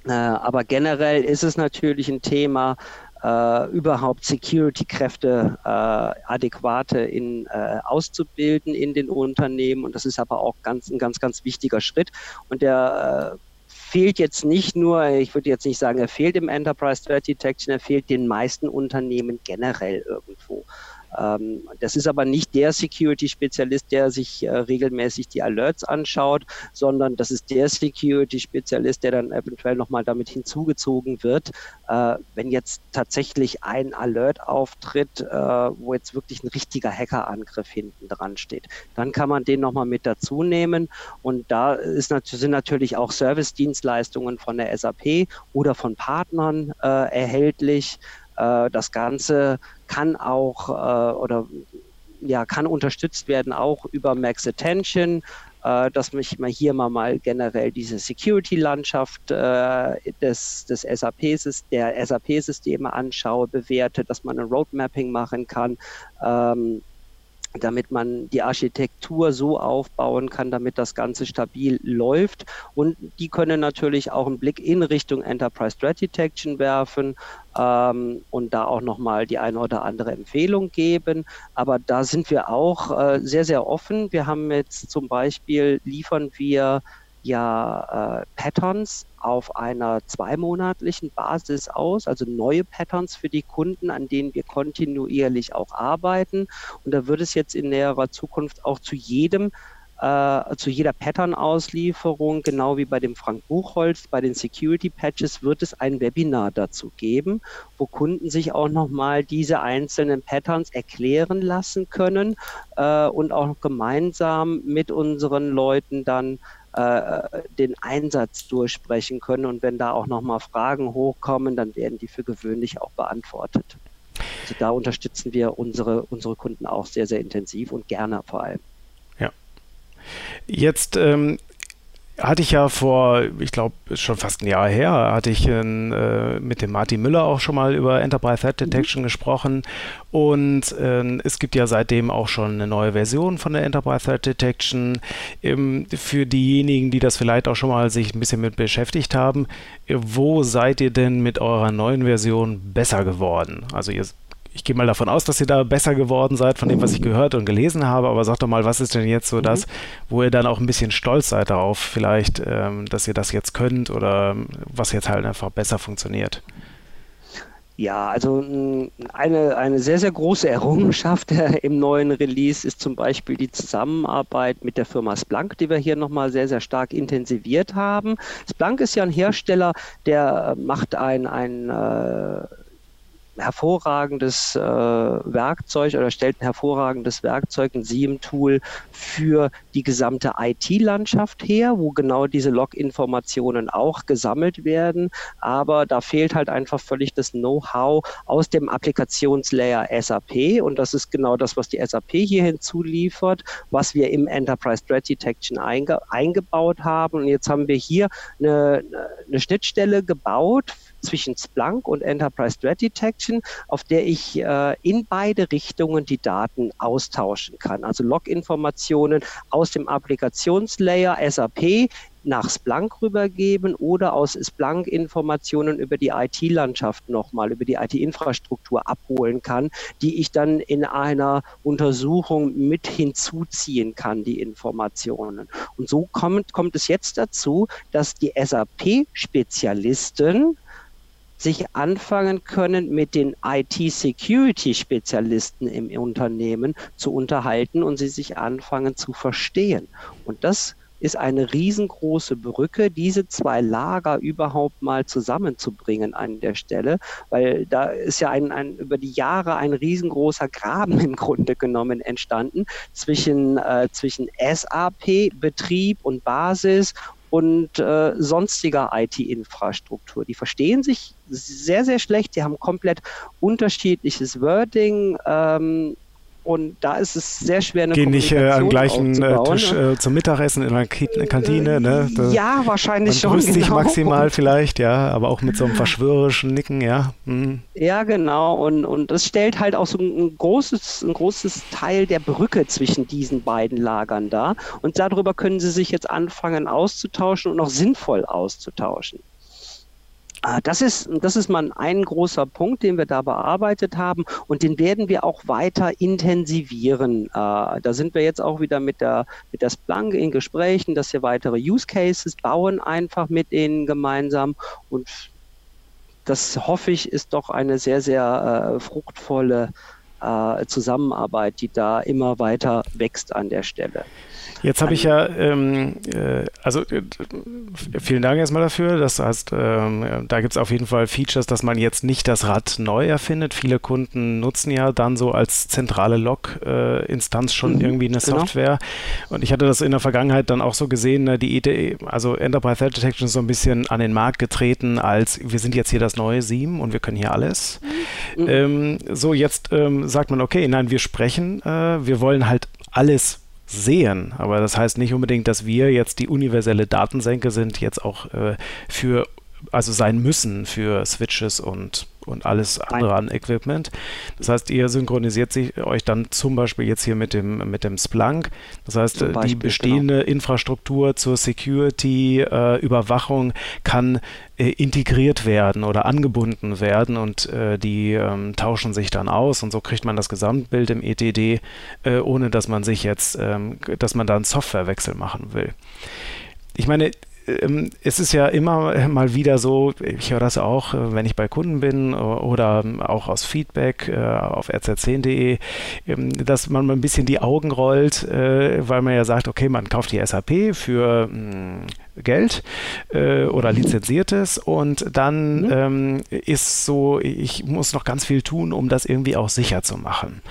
Äh, aber generell ist es natürlich ein Thema, äh, überhaupt Security-Kräfte äh, adäquate in, äh, auszubilden in den Unternehmen. Und das ist aber auch ganz, ein ganz, ganz wichtiger Schritt. Und der äh, fehlt jetzt nicht nur, ich würde jetzt nicht sagen, er fehlt im Enterprise Threat Detection, er fehlt den meisten Unternehmen generell irgendwo. Ähm, das ist aber nicht der Security-Spezialist, der sich äh, regelmäßig die Alerts anschaut, sondern das ist der Security-Spezialist, der dann eventuell nochmal damit hinzugezogen wird, äh, wenn jetzt tatsächlich ein Alert auftritt, äh, wo jetzt wirklich ein richtiger Hackerangriff hinten dran steht. Dann kann man den nochmal mit dazu nehmen und da ist, sind natürlich auch Service-Dienstleistungen von der SAP oder von Partnern erhältlich. Äh, das Ganze kann auch äh, oder ja, kann unterstützt werden auch über Max Attention, äh, dass mich mal hier mal, mal generell diese Security-Landschaft äh, des, des SAP, der SAP-Systeme anschaue, bewerte, dass man ein Roadmapping machen kann. Ähm, damit man die Architektur so aufbauen kann, damit das Ganze stabil läuft. Und die können natürlich auch einen Blick in Richtung Enterprise Threat Detection werfen ähm, und da auch nochmal die eine oder andere Empfehlung geben. Aber da sind wir auch äh, sehr, sehr offen. Wir haben jetzt zum Beispiel, liefern wir ja äh, Patterns auf einer zweimonatlichen Basis aus, also neue Patterns für die Kunden, an denen wir kontinuierlich auch arbeiten. Und da wird es jetzt in näherer Zukunft auch zu jedem äh, zu jeder Pattern-Auslieferung, genau wie bei dem Frank Buchholz, bei den Security Patches, wird es ein Webinar dazu geben, wo Kunden sich auch nochmal diese einzelnen Patterns erklären lassen können äh, und auch gemeinsam mit unseren Leuten dann den Einsatz durchsprechen können. Und wenn da auch nochmal Fragen hochkommen, dann werden die für gewöhnlich auch beantwortet. Also da unterstützen wir unsere, unsere Kunden auch sehr, sehr intensiv und gerne vor allem. Jetzt ähm, hatte ich ja vor, ich glaube, schon fast ein Jahr her, hatte ich äh, mit dem Martin Müller auch schon mal über Enterprise Threat Detection mhm. gesprochen. Und äh, es gibt ja seitdem auch schon eine neue Version von der Enterprise Threat Detection. Ähm, für diejenigen, die das vielleicht auch schon mal sich ein bisschen mit beschäftigt haben, wo seid ihr denn mit eurer neuen Version besser geworden? Also ihr ich gehe mal davon aus, dass ihr da besser geworden seid von dem, was ich gehört und gelesen habe, aber sag doch mal, was ist denn jetzt so mhm. das, wo ihr dann auch ein bisschen stolz seid darauf, vielleicht, ähm, dass ihr das jetzt könnt oder ähm, was jetzt halt einfach besser funktioniert? Ja, also eine, eine sehr, sehr große Errungenschaft im neuen Release ist zum Beispiel die Zusammenarbeit mit der Firma Splunk, die wir hier nochmal sehr, sehr stark intensiviert haben. Splunk ist ja ein Hersteller, der macht ein, ein äh, hervorragendes äh, Werkzeug oder stellt ein hervorragendes Werkzeug, ein SIEM-Tool für die gesamte IT-Landschaft her, wo genau diese Log-Informationen auch gesammelt werden. Aber da fehlt halt einfach völlig das Know-how aus dem Applikationslayer SAP. Und das ist genau das, was die SAP hier hinzuliefert, was wir im Enterprise Threat Detection einge eingebaut haben. Und jetzt haben wir hier eine, eine Schnittstelle gebaut zwischen Splunk und Enterprise Threat Detection, auf der ich äh, in beide Richtungen die Daten austauschen kann. Also Log-Informationen aus dem Applikationslayer SAP nach Splunk rübergeben oder aus Splunk Informationen über die IT-Landschaft nochmal, über die IT-Infrastruktur abholen kann, die ich dann in einer Untersuchung mit hinzuziehen kann, die Informationen. Und so kommt, kommt es jetzt dazu, dass die SAP-Spezialisten sich anfangen können, mit den IT-Security-Spezialisten im Unternehmen zu unterhalten und sie sich anfangen zu verstehen. Und das ist eine riesengroße Brücke, diese zwei Lager überhaupt mal zusammenzubringen an der Stelle, weil da ist ja ein, ein über die Jahre ein riesengroßer Graben im Grunde genommen entstanden zwischen, äh, zwischen SAP-Betrieb und Basis und äh, sonstiger IT-Infrastruktur. Die verstehen sich sehr, sehr schlecht. Die haben komplett unterschiedliches Wording. Ähm, und da ist es sehr schwer, eine Gehen nicht äh, am gleichen äh, Tisch ne? äh, zum Mittagessen in einer Kantine, ne? Da, ja, wahrscheinlich schon. Genau. sich maximal vielleicht, ja, aber auch mit so einem verschwörerischen Nicken, ja. Hm. Ja, genau. Und, und das stellt halt auch so ein großes, ein großes Teil der Brücke zwischen diesen beiden Lagern dar. Und darüber können sie sich jetzt anfangen auszutauschen und auch sinnvoll auszutauschen. Ah, das ist, das ist mal ein großer Punkt, den wir da bearbeitet haben und den werden wir auch weiter intensivieren. Ah, da sind wir jetzt auch wieder mit der, mit der Splunk in Gesprächen, dass wir weitere Use Cases bauen, einfach mit ihnen gemeinsam und das hoffe ich, ist doch eine sehr, sehr äh, fruchtvolle äh, Zusammenarbeit, die da immer weiter wächst an der Stelle. Jetzt habe ich ja, ähm, äh, also äh, vielen Dank erstmal dafür. Das heißt, ähm, da gibt es auf jeden Fall Features, dass man jetzt nicht das Rad neu erfindet. Viele Kunden nutzen ja dann so als zentrale Log-Instanz äh, schon mhm, irgendwie eine genau. Software. Und ich hatte das in der Vergangenheit dann auch so gesehen, ne, die Idee, also Enterprise Threat Detection ist so ein bisschen an den Markt getreten, als wir sind jetzt hier das neue SIEM und wir können hier alles. Mhm. Ähm, so, jetzt ähm, sagt man, okay, nein, wir sprechen, äh, wir wollen halt alles sehen. Aber das heißt nicht unbedingt, dass wir jetzt die universelle Datensenke sind, jetzt auch äh, für, also sein müssen für Switches und und alles andere an Equipment. Das heißt, ihr synchronisiert sich, euch dann zum Beispiel jetzt hier mit dem, mit dem Splunk. Das heißt, Beispiel, die bestehende genau. Infrastruktur zur Security, äh, kann äh, integriert werden oder angebunden werden und äh, die ähm, tauschen sich dann aus und so kriegt man das Gesamtbild im ETD, äh, ohne dass man sich jetzt, ähm, dass man da einen Softwarewechsel machen will. ich meine, ähm, es ist ja immer mal wieder so, ich höre das auch, äh, wenn ich bei Kunden bin oder auch aus Feedback äh, auf rz10.de, ähm, dass man mal ein bisschen die Augen rollt, äh, weil man ja sagt, okay, man kauft die SAP für hm, Geld oder lizenziertes und dann mhm. ähm, ist so, ich muss noch ganz viel tun, um das irgendwie auch sicher zu machen.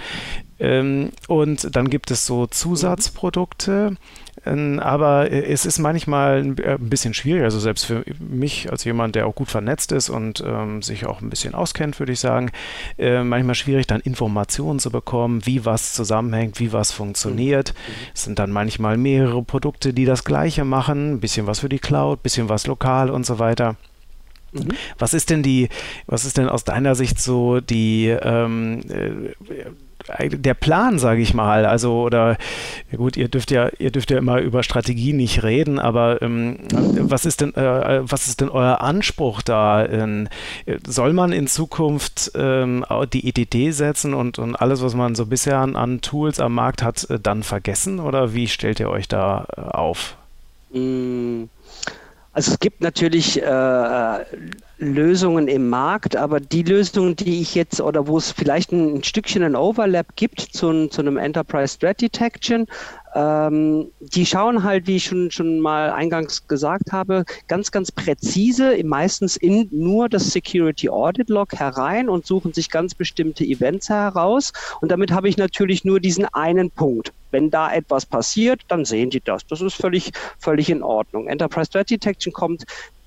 Und dann gibt es so Zusatzprodukte. Ähm, aber äh, es ist manchmal ein äh, bisschen schwierig, also selbst für mich als jemand, der auch gut vernetzt ist und ähm, sich auch ein bisschen auskennt, würde ich sagen, äh, manchmal schwierig, dann Informationen zu bekommen, wie was zusammenhängt, wie was funktioniert. Mhm. Es sind dann manchmal mehrere Produkte, die das Gleiche machen, ein bisschen was für die Cloud, ein bisschen was lokal und so weiter. Mhm. Was ist denn die, was ist denn aus deiner Sicht so die ähm, äh, der Plan, sage ich mal, also oder ja gut, ihr dürft ja, ihr dürft ja immer über Strategie nicht reden, aber ähm, was ist denn, äh, was ist denn euer Anspruch da? Ähm, soll man in Zukunft ähm, die EDD setzen und, und alles, was man so bisher an, an Tools am Markt hat, äh, dann vergessen oder wie stellt ihr euch da äh, auf? Mm. Also es gibt natürlich äh, Lösungen im Markt, aber die Lösungen, die ich jetzt oder wo es vielleicht ein, Stückchen ein Overlap gibt zu, zu einem Enterprise Threat Detection, ähm, die schauen halt, wie ich schon, schon mal eingangs gesagt habe, ganz, ganz präzise, meistens in nur das Security Audit Log herein und suchen sich ganz bestimmte Events heraus. Und damit habe ich natürlich nur diesen einen Punkt. Wenn da etwas passiert, dann sehen die das. Das ist völlig, völlig in Ordnung. Enterprise Threat Detection kommt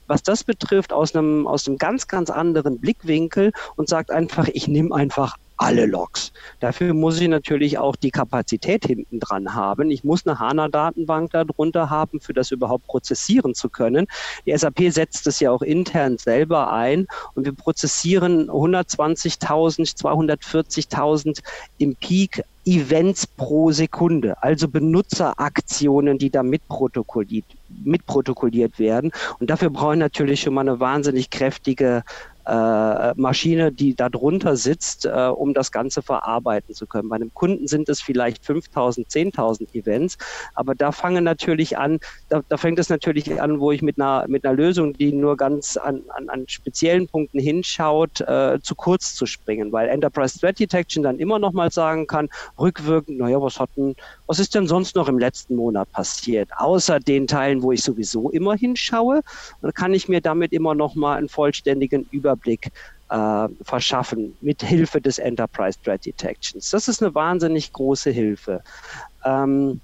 was das betrifft, aus einem, aus einem ganz, ganz anderen Blickwinkel und sagt einfach, ich nehme einfach alle Logs. Dafür muss ich natürlich auch die Kapazität hinten dran haben. Ich muss eine HANA-Datenbank darunter haben, für das überhaupt prozessieren zu können. Die SAP setzt es ja auch intern selber ein und wir prozessieren 120.000, 240.000 im Peak Events pro Sekunde, also Benutzeraktionen, die da mitprotokolliert, mitprotokolliert werden. Und dafür brauche ich natürlich schon mal eine wahnsinnig kräftige äh, Maschine, die da drunter sitzt, äh, um das Ganze verarbeiten zu können. Bei einem Kunden sind es vielleicht 5000, 10.000 Events, aber da fangen natürlich an, da, da, fängt es natürlich an, wo ich mit einer, mit einer Lösung, die nur ganz an, an, an speziellen Punkten hinschaut, äh, zu kurz zu springen, weil Enterprise Threat Detection dann immer noch mal sagen kann, rückwirkend, naja, was hat denn, was ist denn sonst noch im letzten Monat passiert, außer den Teilen, wo ich sowieso immer hinschaue, dann kann ich mir damit immer noch mal einen vollständigen Überblick Überblick äh, verschaffen mit Hilfe des Enterprise Threat Detections. Das ist eine wahnsinnig große Hilfe. Ähm,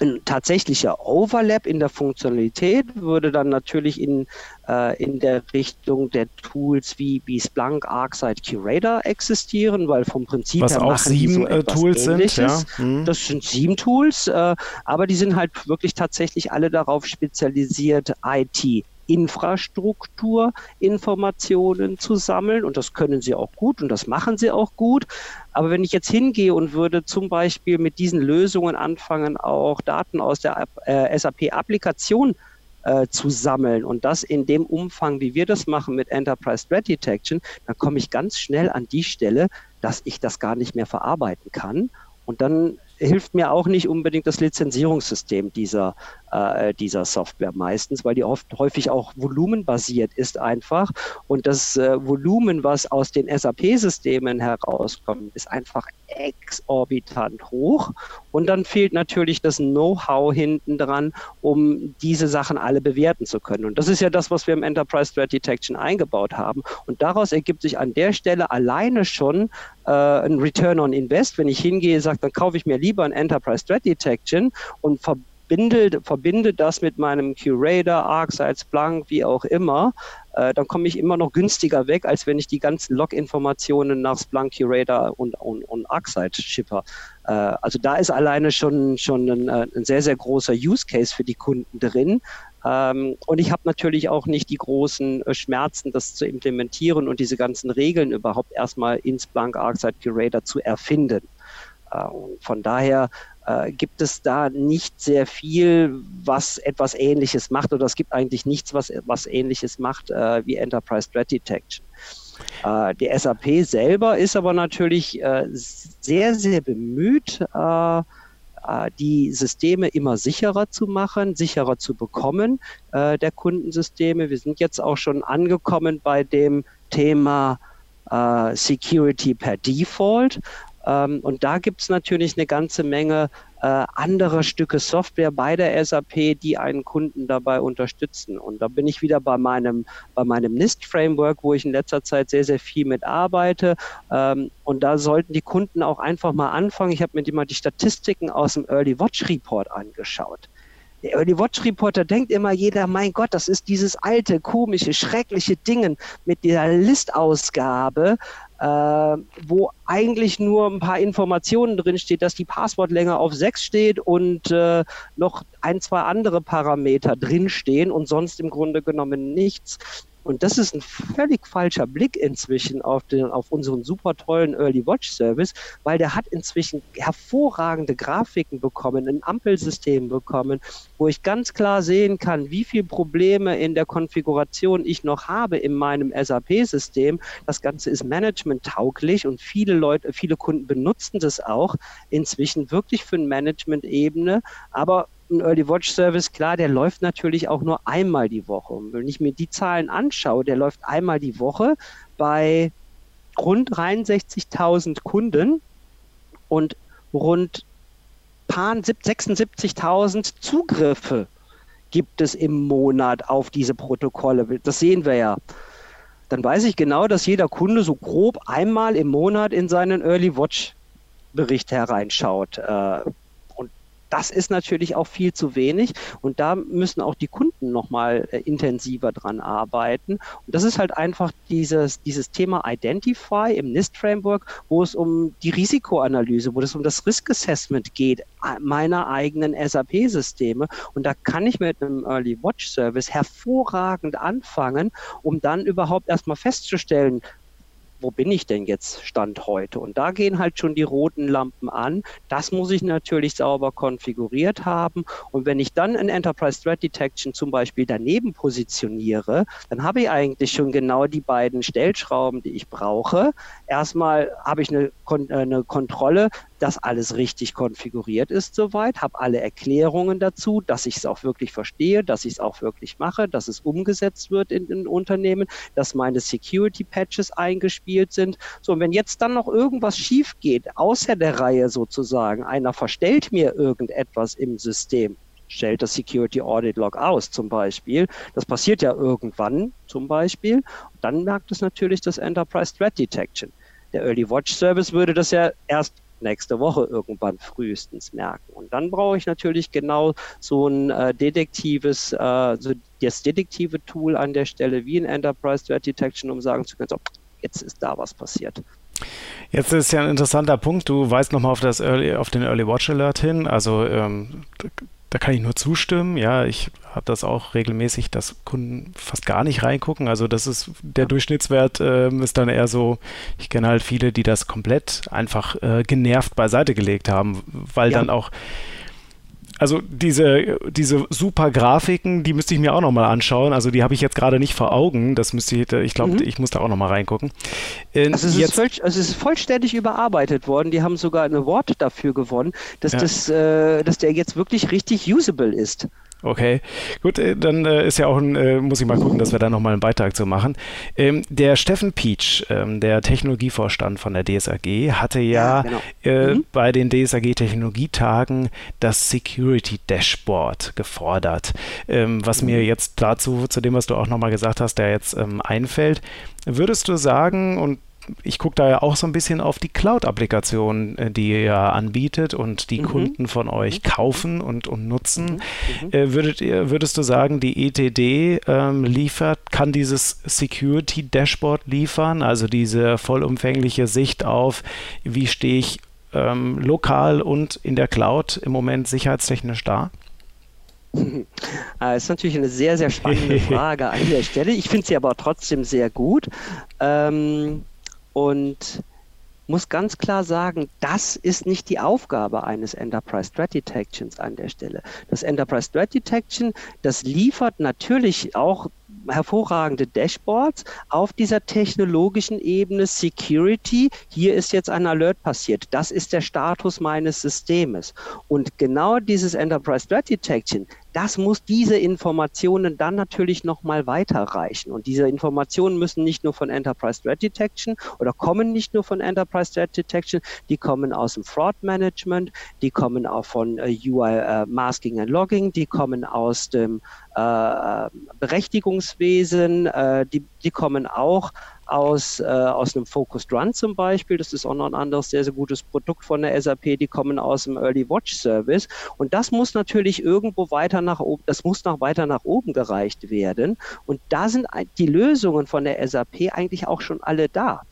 ein tatsächlicher Overlap in der Funktionalität würde dann natürlich in, äh, in der Richtung der Tools wie, wie Splunk, ArcSight, Curator existieren, weil vom Prinzip Was her auch sieben so äh, Tools sind. Ja. Mhm. Das sind sieben Tools, äh, aber die sind halt wirklich tatsächlich alle darauf spezialisiert, IT Infrastrukturinformationen zu sammeln und das können sie auch gut und das machen sie auch gut. Aber wenn ich jetzt hingehe und würde zum Beispiel mit diesen Lösungen anfangen, auch Daten aus der äh, SAP-Applikation äh, zu sammeln und das in dem Umfang, wie wir das machen mit Enterprise Threat Detection, dann komme ich ganz schnell an die Stelle, dass ich das gar nicht mehr verarbeiten kann. Und dann hilft mir auch nicht unbedingt das Lizenzierungssystem dieser, äh, dieser Software meistens, weil die oft häufig auch volumenbasiert ist einfach. Und das äh, Volumen, was aus den SAP-Systemen herauskommt, ist einfach exorbitant hoch. Und dann fehlt natürlich das Know-how hinten dran, um diese Sachen alle bewerten zu können. Und das ist ja das, was wir im Enterprise Threat Detection eingebaut haben. Und daraus ergibt sich an der Stelle alleine schon äh, ein Return on Invest. Wenn ich hingehe, sage, dann kaufe ich mir lieber ein Enterprise Threat Detection und ver verbinde, verbinde das mit meinem Curator, ArcSight, Splunk, wie auch immer, äh, dann komme ich immer noch günstiger weg, als wenn ich die ganzen Log-Informationen nach Splunk, Curator und, und, und ArcSight shipper. Äh, also da ist alleine schon, schon ein, äh, ein, sehr, sehr großer Use Case für die Kunden drin. Ähm, und ich habe natürlich auch nicht die großen äh, Schmerzen, das zu implementieren und diese ganzen Regeln überhaupt erstmal in Splunk, ArcSight, Curator zu erfinden. Äh, von daher äh, gibt es da nicht sehr viel, was etwas Ähnliches macht oder es gibt eigentlich nichts, was was Ähnliches macht äh, wie Enterprise Threat Detection. Äh, die SAP selber ist aber natürlich äh, sehr, sehr bemüht, äh, äh, die Systeme immer sicherer zu machen, sicherer zu bekommen, äh, der Kundensysteme. Wir sind jetzt auch schon angekommen bei dem Thema äh, Security per Default. Ähm, und da gibt es natürlich eine ganze Menge äh, andere Stücke Software bei der SAP, die einen Kunden dabei unterstützen. Und da bin ich wieder bei meinem, bei meinem NIST-Framework, wo ich in letzter Zeit sehr, sehr viel mit arbeite. Ähm, und da sollten die Kunden auch einfach mal anfangen. Ich habe mir die mal die Statistiken aus dem Early Watch Report angeschaut. Der Early Watch Reporter denkt immer jeder, mein Gott, das ist dieses alte, komische, schreckliche Dingen mit dieser Listausgabe, äh, wo eigentlich nur ein paar Informationen drin steht, dass die Passwortlänge auf 6 steht und äh, noch ein, zwei andere Parameter drinstehen und sonst im Grunde genommen nichts. Und das ist ein völlig falscher Blick inzwischen auf, den, auf unseren super tollen Early Watch Service, weil der hat inzwischen hervorragende Grafiken bekommen, ein Ampelsystem bekommen, wo ich ganz klar sehen kann, wie viele Probleme in der Konfiguration ich noch habe in meinem SAP-System. Das Ganze ist management-tauglich und viele Leute, viele Kunden benutzen das auch inzwischen wirklich für eine Management-Ebene, aber ein Early Watch Service, klar, der läuft natürlich auch nur einmal die Woche. Und wenn ich mir die Zahlen anschaue, der läuft einmal die Woche bei rund 63.000 Kunden und rund 76.000 Zugriffe gibt es im Monat auf diese Protokolle. Das sehen wir ja. Dann weiß ich genau, dass jeder Kunde so grob einmal im Monat in seinen Early Watch Bericht hereinschaut. Das ist natürlich auch viel zu wenig und da müssen auch die Kunden nochmal äh, intensiver dran arbeiten. Und das ist halt einfach dieses, dieses Thema Identify im NIST-Framework, wo es um die Risikoanalyse, wo es um das Risk Assessment geht, meiner eigenen SAP-Systeme. Und da kann ich mit einem Early Watch Service hervorragend anfangen, um dann überhaupt erstmal festzustellen, wo bin ich denn jetzt Stand heute? Und da gehen halt schon die roten Lampen an. Das muss ich natürlich sauber konfiguriert haben. Und wenn ich dann ein Enterprise Threat Detection zum Beispiel daneben positioniere, dann habe ich eigentlich schon genau die beiden Stellschrauben, die ich brauche. Erstmal habe ich eine, äh, eine Kontrolle, dass alles richtig konfiguriert ist soweit, habe alle Erklärungen dazu, dass ich es auch wirklich verstehe, dass ich es auch wirklich mache, dass es umgesetzt wird in den Unternehmen, dass meine Security Patches eingespielt sind. So, und wenn jetzt dann noch irgendwas schief geht, außer der Reihe sozusagen, einer verstellt mir irgendetwas im System, stellt das Security Audit Log aus zum Beispiel. Das passiert ja irgendwann zum Beispiel. Dann merkt es natürlich das Enterprise Threat Detection. Der Early Watch Service würde das ja erst nächste Woche irgendwann frühestens merken. Und dann brauche ich natürlich genau so ein äh, detektives, äh, so das detektive Tool an der Stelle wie ein Enterprise Threat Detection, um sagen zu können, so, jetzt ist da was passiert. Jetzt ist ja ein interessanter Punkt. Du weist nochmal auf, auf den Early Watch Alert hin. Also ähm, da kann ich nur zustimmen. Ja, ich habe das auch regelmäßig, dass Kunden fast gar nicht reingucken. Also das ist der Durchschnittswert äh, ist dann eher so. Ich kenne halt viele, die das komplett einfach äh, genervt beiseite gelegt haben, weil ja. dann auch also diese, diese super Grafiken, die müsste ich mir auch nochmal anschauen. Also die habe ich jetzt gerade nicht vor Augen. Das müsste ich, ich glaube, mhm. ich muss da auch nochmal reingucken. Äh, also, es jetzt, ist voll, also, es ist vollständig überarbeitet worden. Die haben sogar ein Award dafür gewonnen, dass, ja. das, äh, dass der jetzt wirklich richtig usable ist. Okay, gut, äh, dann äh, ist ja auch ein, äh, muss ich mal gucken, dass wir da nochmal einen Beitrag zu machen. Ähm, der Steffen Pietsch, ähm, der Technologievorstand von der DSAG, hatte ja, ja genau. mhm. bei den DSAG Technologietagen das Security Dashboard gefordert. Ähm, was mhm. mir jetzt dazu, zu dem, was du auch nochmal gesagt hast, der jetzt einfällt, würdest du sagen, und ich gucke da ja auch so ein bisschen auf die Cloud-Applikationen, äh, die ihr ja anbietet und die mhm. Kunden von euch mhm. kaufen und, und nutzen. Mhm. mhm. Äh, würdet ihr, würdest du sagen, die ETD ähm, liefert, kann dieses Security Dashboard liefern, also diese vollumfängliche Sicht auf, wie stehe ich ähm, lokal und in der Cloud im Moment sicherheitstechnisch da? Das ist natürlich eine sehr, sehr spannende Frage an der Stelle. Ich finde sie aber trotzdem sehr gut. Ähm, und muss ganz klar sagen, das ist nicht die Aufgabe eines Enterprise Threat Detections an der Stelle. Das Enterprise Threat Detection, das liefert natürlich auch hervorragende Dashboards auf dieser technologischen Ebene Security. Hier ist jetzt ein Alert passiert. Das ist der Status meines Systems. Und genau dieses Enterprise Threat Detection, das muss diese Informationen dann natürlich nochmal weiterreichen. Und diese Informationen müssen nicht nur von Enterprise Threat Detection oder kommen nicht nur von Enterprise Threat Detection, die kommen aus dem Fraud Management, die kommen auch von äh, UI äh, Masking and Logging, die kommen aus dem äh, Berechtigungswesen, äh, die, die kommen auch aus, äh, aus einem Focused Run zum Beispiel. Das ist auch noch ein anderes sehr, sehr gutes Produkt von der SAP. Die kommen aus dem Early Watch Service. Und das muss natürlich irgendwo weiter nach oben, das muss noch weiter nach oben gereicht werden. Und da sind die Lösungen von der SAP eigentlich auch schon alle da.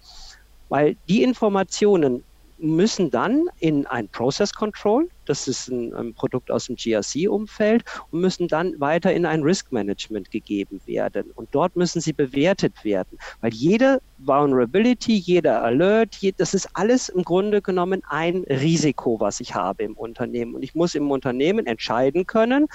Weil die Informationen müssen dann in ein Process Control, das ist ein, ein Produkt aus dem GRC-Umfeld, und müssen dann weiter in ein Risk Management gegeben werden. Und dort müssen sie bewertet werden, weil jede Vulnerability, jeder Alert, je, das ist alles im Grunde genommen ein Risiko, was ich habe im Unternehmen. Und ich muss im Unternehmen entscheiden können,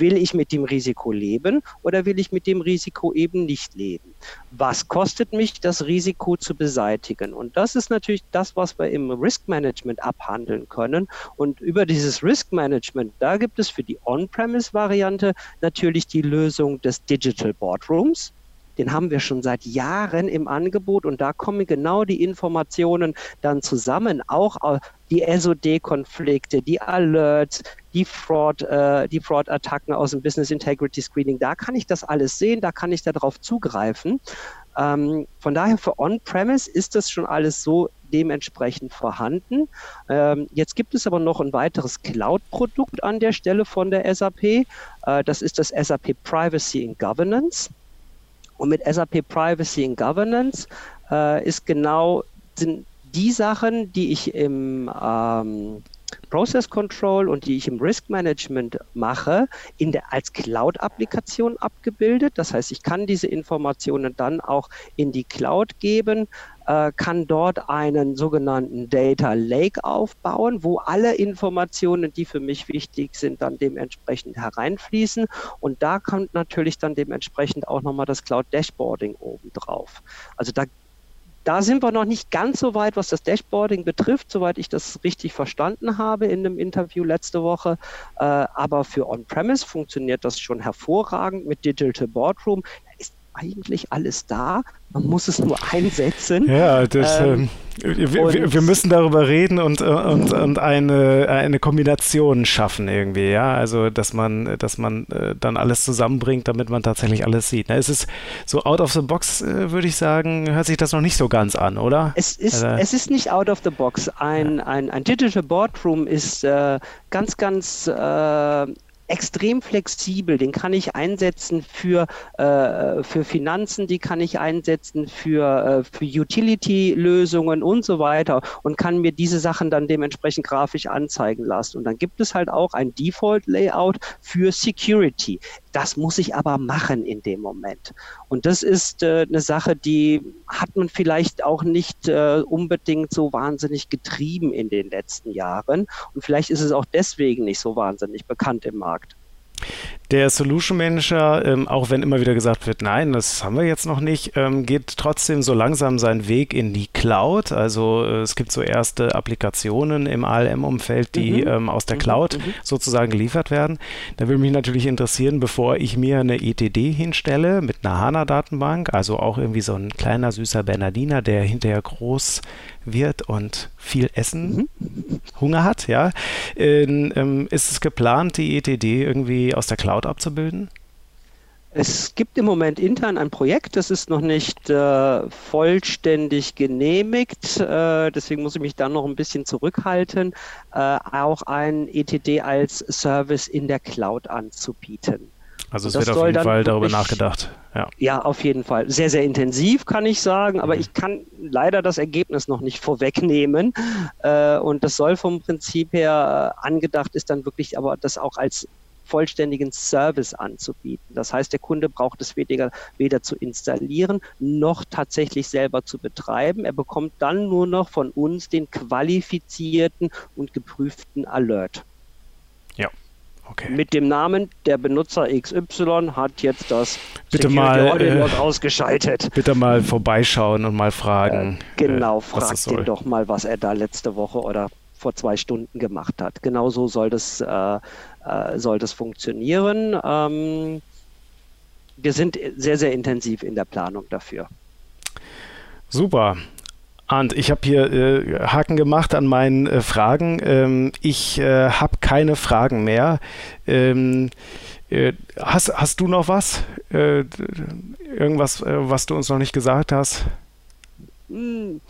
will ich mit dem Risiko leben oder will ich mit dem Risiko eben nicht leben? Was kostet mich das Risiko zu beseitigen? Und das ist natürlich das, was wir im Risk Management abhandeln können. Und über dieses Risk Management, da gibt es für die On-Premise-Variante natürlich die Lösung des Digital Boardrooms den haben wir schon seit Jahren im Angebot und da kommen genau die Informationen dann zusammen, auch die SOD-Konflikte, die Alerts, die Fraud, äh, die Fraud-Attacken aus dem Business Integrity Screening. Da kann ich das alles sehen, da kann ich darauf zugreifen. Ähm, von daher für On-Premise ist das schon alles so dementsprechend vorhanden. Ähm, jetzt gibt es aber noch ein weiteres Cloud-Produkt an der Stelle von der SAP. Äh, das ist das SAP Privacy and Governance. Und mit SAP Privacy and Governance äh, ist genau sind die Sachen, die ich im ähm, Process Control und die ich im Risk Management mache, in der, als Cloud-Applikation abgebildet. Das heißt, ich kann diese Informationen dann auch in die Cloud geben äh, kann dort einen sogenannten Data Lake aufbauen, wo alle Informationen, die für mich wichtig sind, dann dementsprechend hereinfließen. Und da kommt natürlich dann dementsprechend auch nochmal das Cloud Dashboarding oben drauf. Also da da sind wir noch nicht ganz so weit, was das Dashboarding betrifft, soweit ich das richtig verstanden habe in einem Interview letzte Woche. Äh, aber für On-Premise funktioniert das schon hervorragend mit Digital Boardroom. Eigentlich alles da. Man muss es nur einsetzen. Ja, das, ähm, ähm wir, wir, müssen darüber reden und, äh, und, und eine, eine Kombination schaffen irgendwie, ja. Also dass man, dass man äh, dann alles zusammenbringt, damit man tatsächlich alles sieht. Ne? Es ist so out of the box, äh, würde ich sagen, hört sich das noch nicht so ganz an, oder? Es ist, äh, es ist nicht out of the box. Ein, ja. ein, ein Digital Boardroom ist äh, ganz, ganz äh, extrem flexibel. Den kann ich einsetzen für, äh, für Finanzen, die kann ich einsetzen für, äh, für Utility-Lösungen und so weiter und kann mir diese Sachen dann dementsprechend grafisch anzeigen lassen. Und dann gibt es halt auch ein Default-Layout für Security. Das muss ich aber machen in dem Moment. Und das ist äh, eine Sache, die hat man vielleicht auch nicht äh, unbedingt so wahnsinnig getrieben in den letzten Jahren. Und vielleicht ist es auch deswegen nicht so wahnsinnig bekannt im Markt. Der Solution Manager, ähm, auch wenn immer wieder gesagt wird, nein, das haben wir jetzt noch nicht, ähm, geht trotzdem so langsam seinen Weg in die Cloud. Also äh, es gibt so erste Applikationen im ALM-Umfeld, die mhm. ähm, aus der mhm. Cloud mhm. sozusagen geliefert werden. Da würde mich natürlich interessieren, bevor ich mir eine ETD hinstelle mit einer HANA-Datenbank, also auch irgendwie so ein kleiner süßer Bernardiner, der hinterher groß wird und viel Essen, mhm. Hunger hat, ja, ähm, ist es geplant, die ETD irgendwie aus der Cloud abzubilden? Es gibt im Moment intern ein Projekt, das ist noch nicht äh, vollständig genehmigt, äh, deswegen muss ich mich dann noch ein bisschen zurückhalten, äh, auch ein ETD als Service in der Cloud anzubieten. Also es wird auf jeden Fall darüber nachgedacht. Ja. ja, auf jeden Fall. Sehr, sehr intensiv, kann ich sagen, aber mhm. ich kann leider das Ergebnis noch nicht vorwegnehmen. Äh, und das soll vom Prinzip her äh, angedacht ist dann wirklich aber das auch als vollständigen Service anzubieten. Das heißt, der Kunde braucht es weder, weder zu installieren noch tatsächlich selber zu betreiben. Er bekommt dann nur noch von uns den qualifizierten und geprüften Alert. Okay. Mit dem Namen, der Benutzer XY hat jetzt das bitte mal, äh, ausgeschaltet. Bitte mal vorbeischauen und mal fragen. Äh, genau, äh, fragt ihn doch mal, was er da letzte Woche oder vor zwei Stunden gemacht hat. Genauso soll das, äh, äh, soll das funktionieren. Ähm, wir sind sehr, sehr intensiv in der Planung dafür. Super. Und ich habe hier äh, Haken gemacht an meinen äh, Fragen. Ähm, ich äh, habe keine Fragen mehr. Ähm, äh, hast, hast du noch was? Äh, irgendwas, äh, was du uns noch nicht gesagt hast? Hm.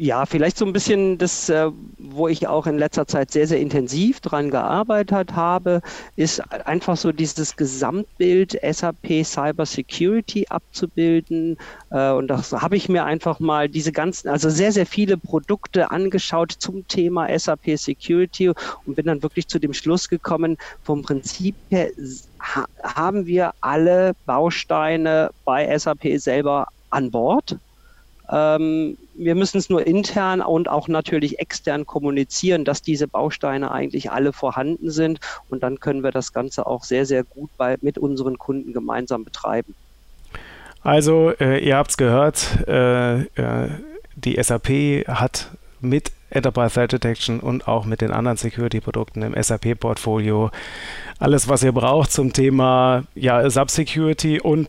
Ja, vielleicht so ein bisschen das, äh, wo ich auch in letzter Zeit sehr, sehr intensiv dran gearbeitet habe, ist einfach so dieses Gesamtbild SAP Cyber Security abzubilden. Äh, und das habe ich mir einfach mal diese ganzen, also sehr, sehr viele Produkte angeschaut zum Thema SAP Security und bin dann wirklich zu dem Schluss gekommen, vom Prinzip her haben wir alle Bausteine bei SAP selber an Bord. Ähm, wir müssen es nur intern und auch natürlich extern kommunizieren, dass diese Bausteine eigentlich alle vorhanden sind. Und dann können wir das Ganze auch sehr, sehr gut bei, mit unseren Kunden gemeinsam betreiben. Also, äh, ihr habt es gehört, äh, äh, die SAP hat mit Enterprise Threat Detection und auch mit den anderen Security-Produkten im SAP-Portfolio alles, was ihr braucht zum Thema ja, Subsecurity und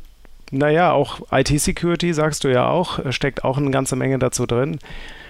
naja, auch IT-Security, sagst du ja auch, steckt auch eine ganze Menge dazu drin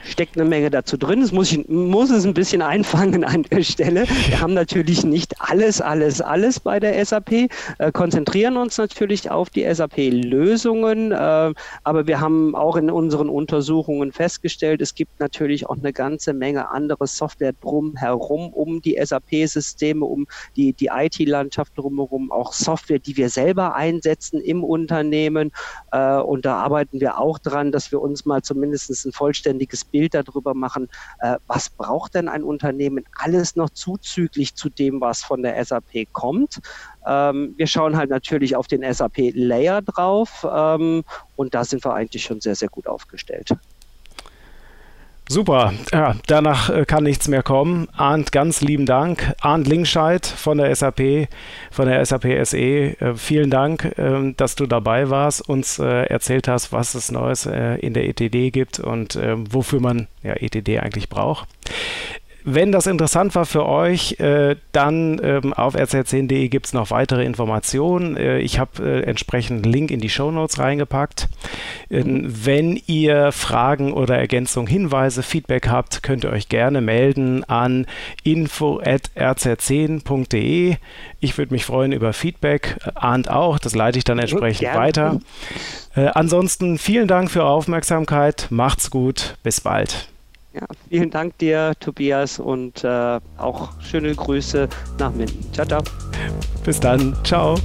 steckt eine Menge dazu drin. Das muss, ich, muss es ein bisschen einfangen an der Stelle. Wir haben natürlich nicht alles, alles, alles bei der SAP, äh, konzentrieren uns natürlich auf die SAP-Lösungen, äh, aber wir haben auch in unseren Untersuchungen festgestellt, es gibt natürlich auch eine ganze Menge andere Software drumherum, um die SAP-Systeme, um die, die IT-Landschaft drumherum, auch Software, die wir selber einsetzen im Unternehmen. Äh, und da arbeiten wir auch dran, dass wir uns mal zumindest ein vollständiges Bild darüber machen, äh, was braucht denn ein Unternehmen alles noch zuzüglich zu dem, was von der SAP kommt. Ähm, wir schauen halt natürlich auf den SAP-Layer drauf ähm, und da sind wir eigentlich schon sehr, sehr gut aufgestellt. Super, ja, danach äh, kann nichts mehr kommen. Arndt, ganz lieben Dank. Arndt Linkscheid von der SAP, von der SAP SE. Äh, vielen Dank, ähm, dass du dabei warst, uns äh, erzählt hast, was es Neues in der ETD gibt und wofür man ja, ETD eigentlich braucht. Wenn das interessant war für euch, äh, dann ähm, auf rz10.de gibt es noch weitere Informationen. Äh, ich habe äh, entsprechend einen Link in die Show Notes reingepackt. Ähm, wenn ihr Fragen oder Ergänzungen, Hinweise, Feedback habt, könnt ihr euch gerne melden an info.rz10.de. Ich würde mich freuen über Feedback. Ahnt auch, das leite ich dann entsprechend ja, weiter. Ansonsten vielen Dank für eure Aufmerksamkeit. Macht's gut. Bis bald. Ja, vielen Dank dir, Tobias, und äh, auch schöne Grüße nach Minden. Ciao, ciao. Bis dann. Ciao.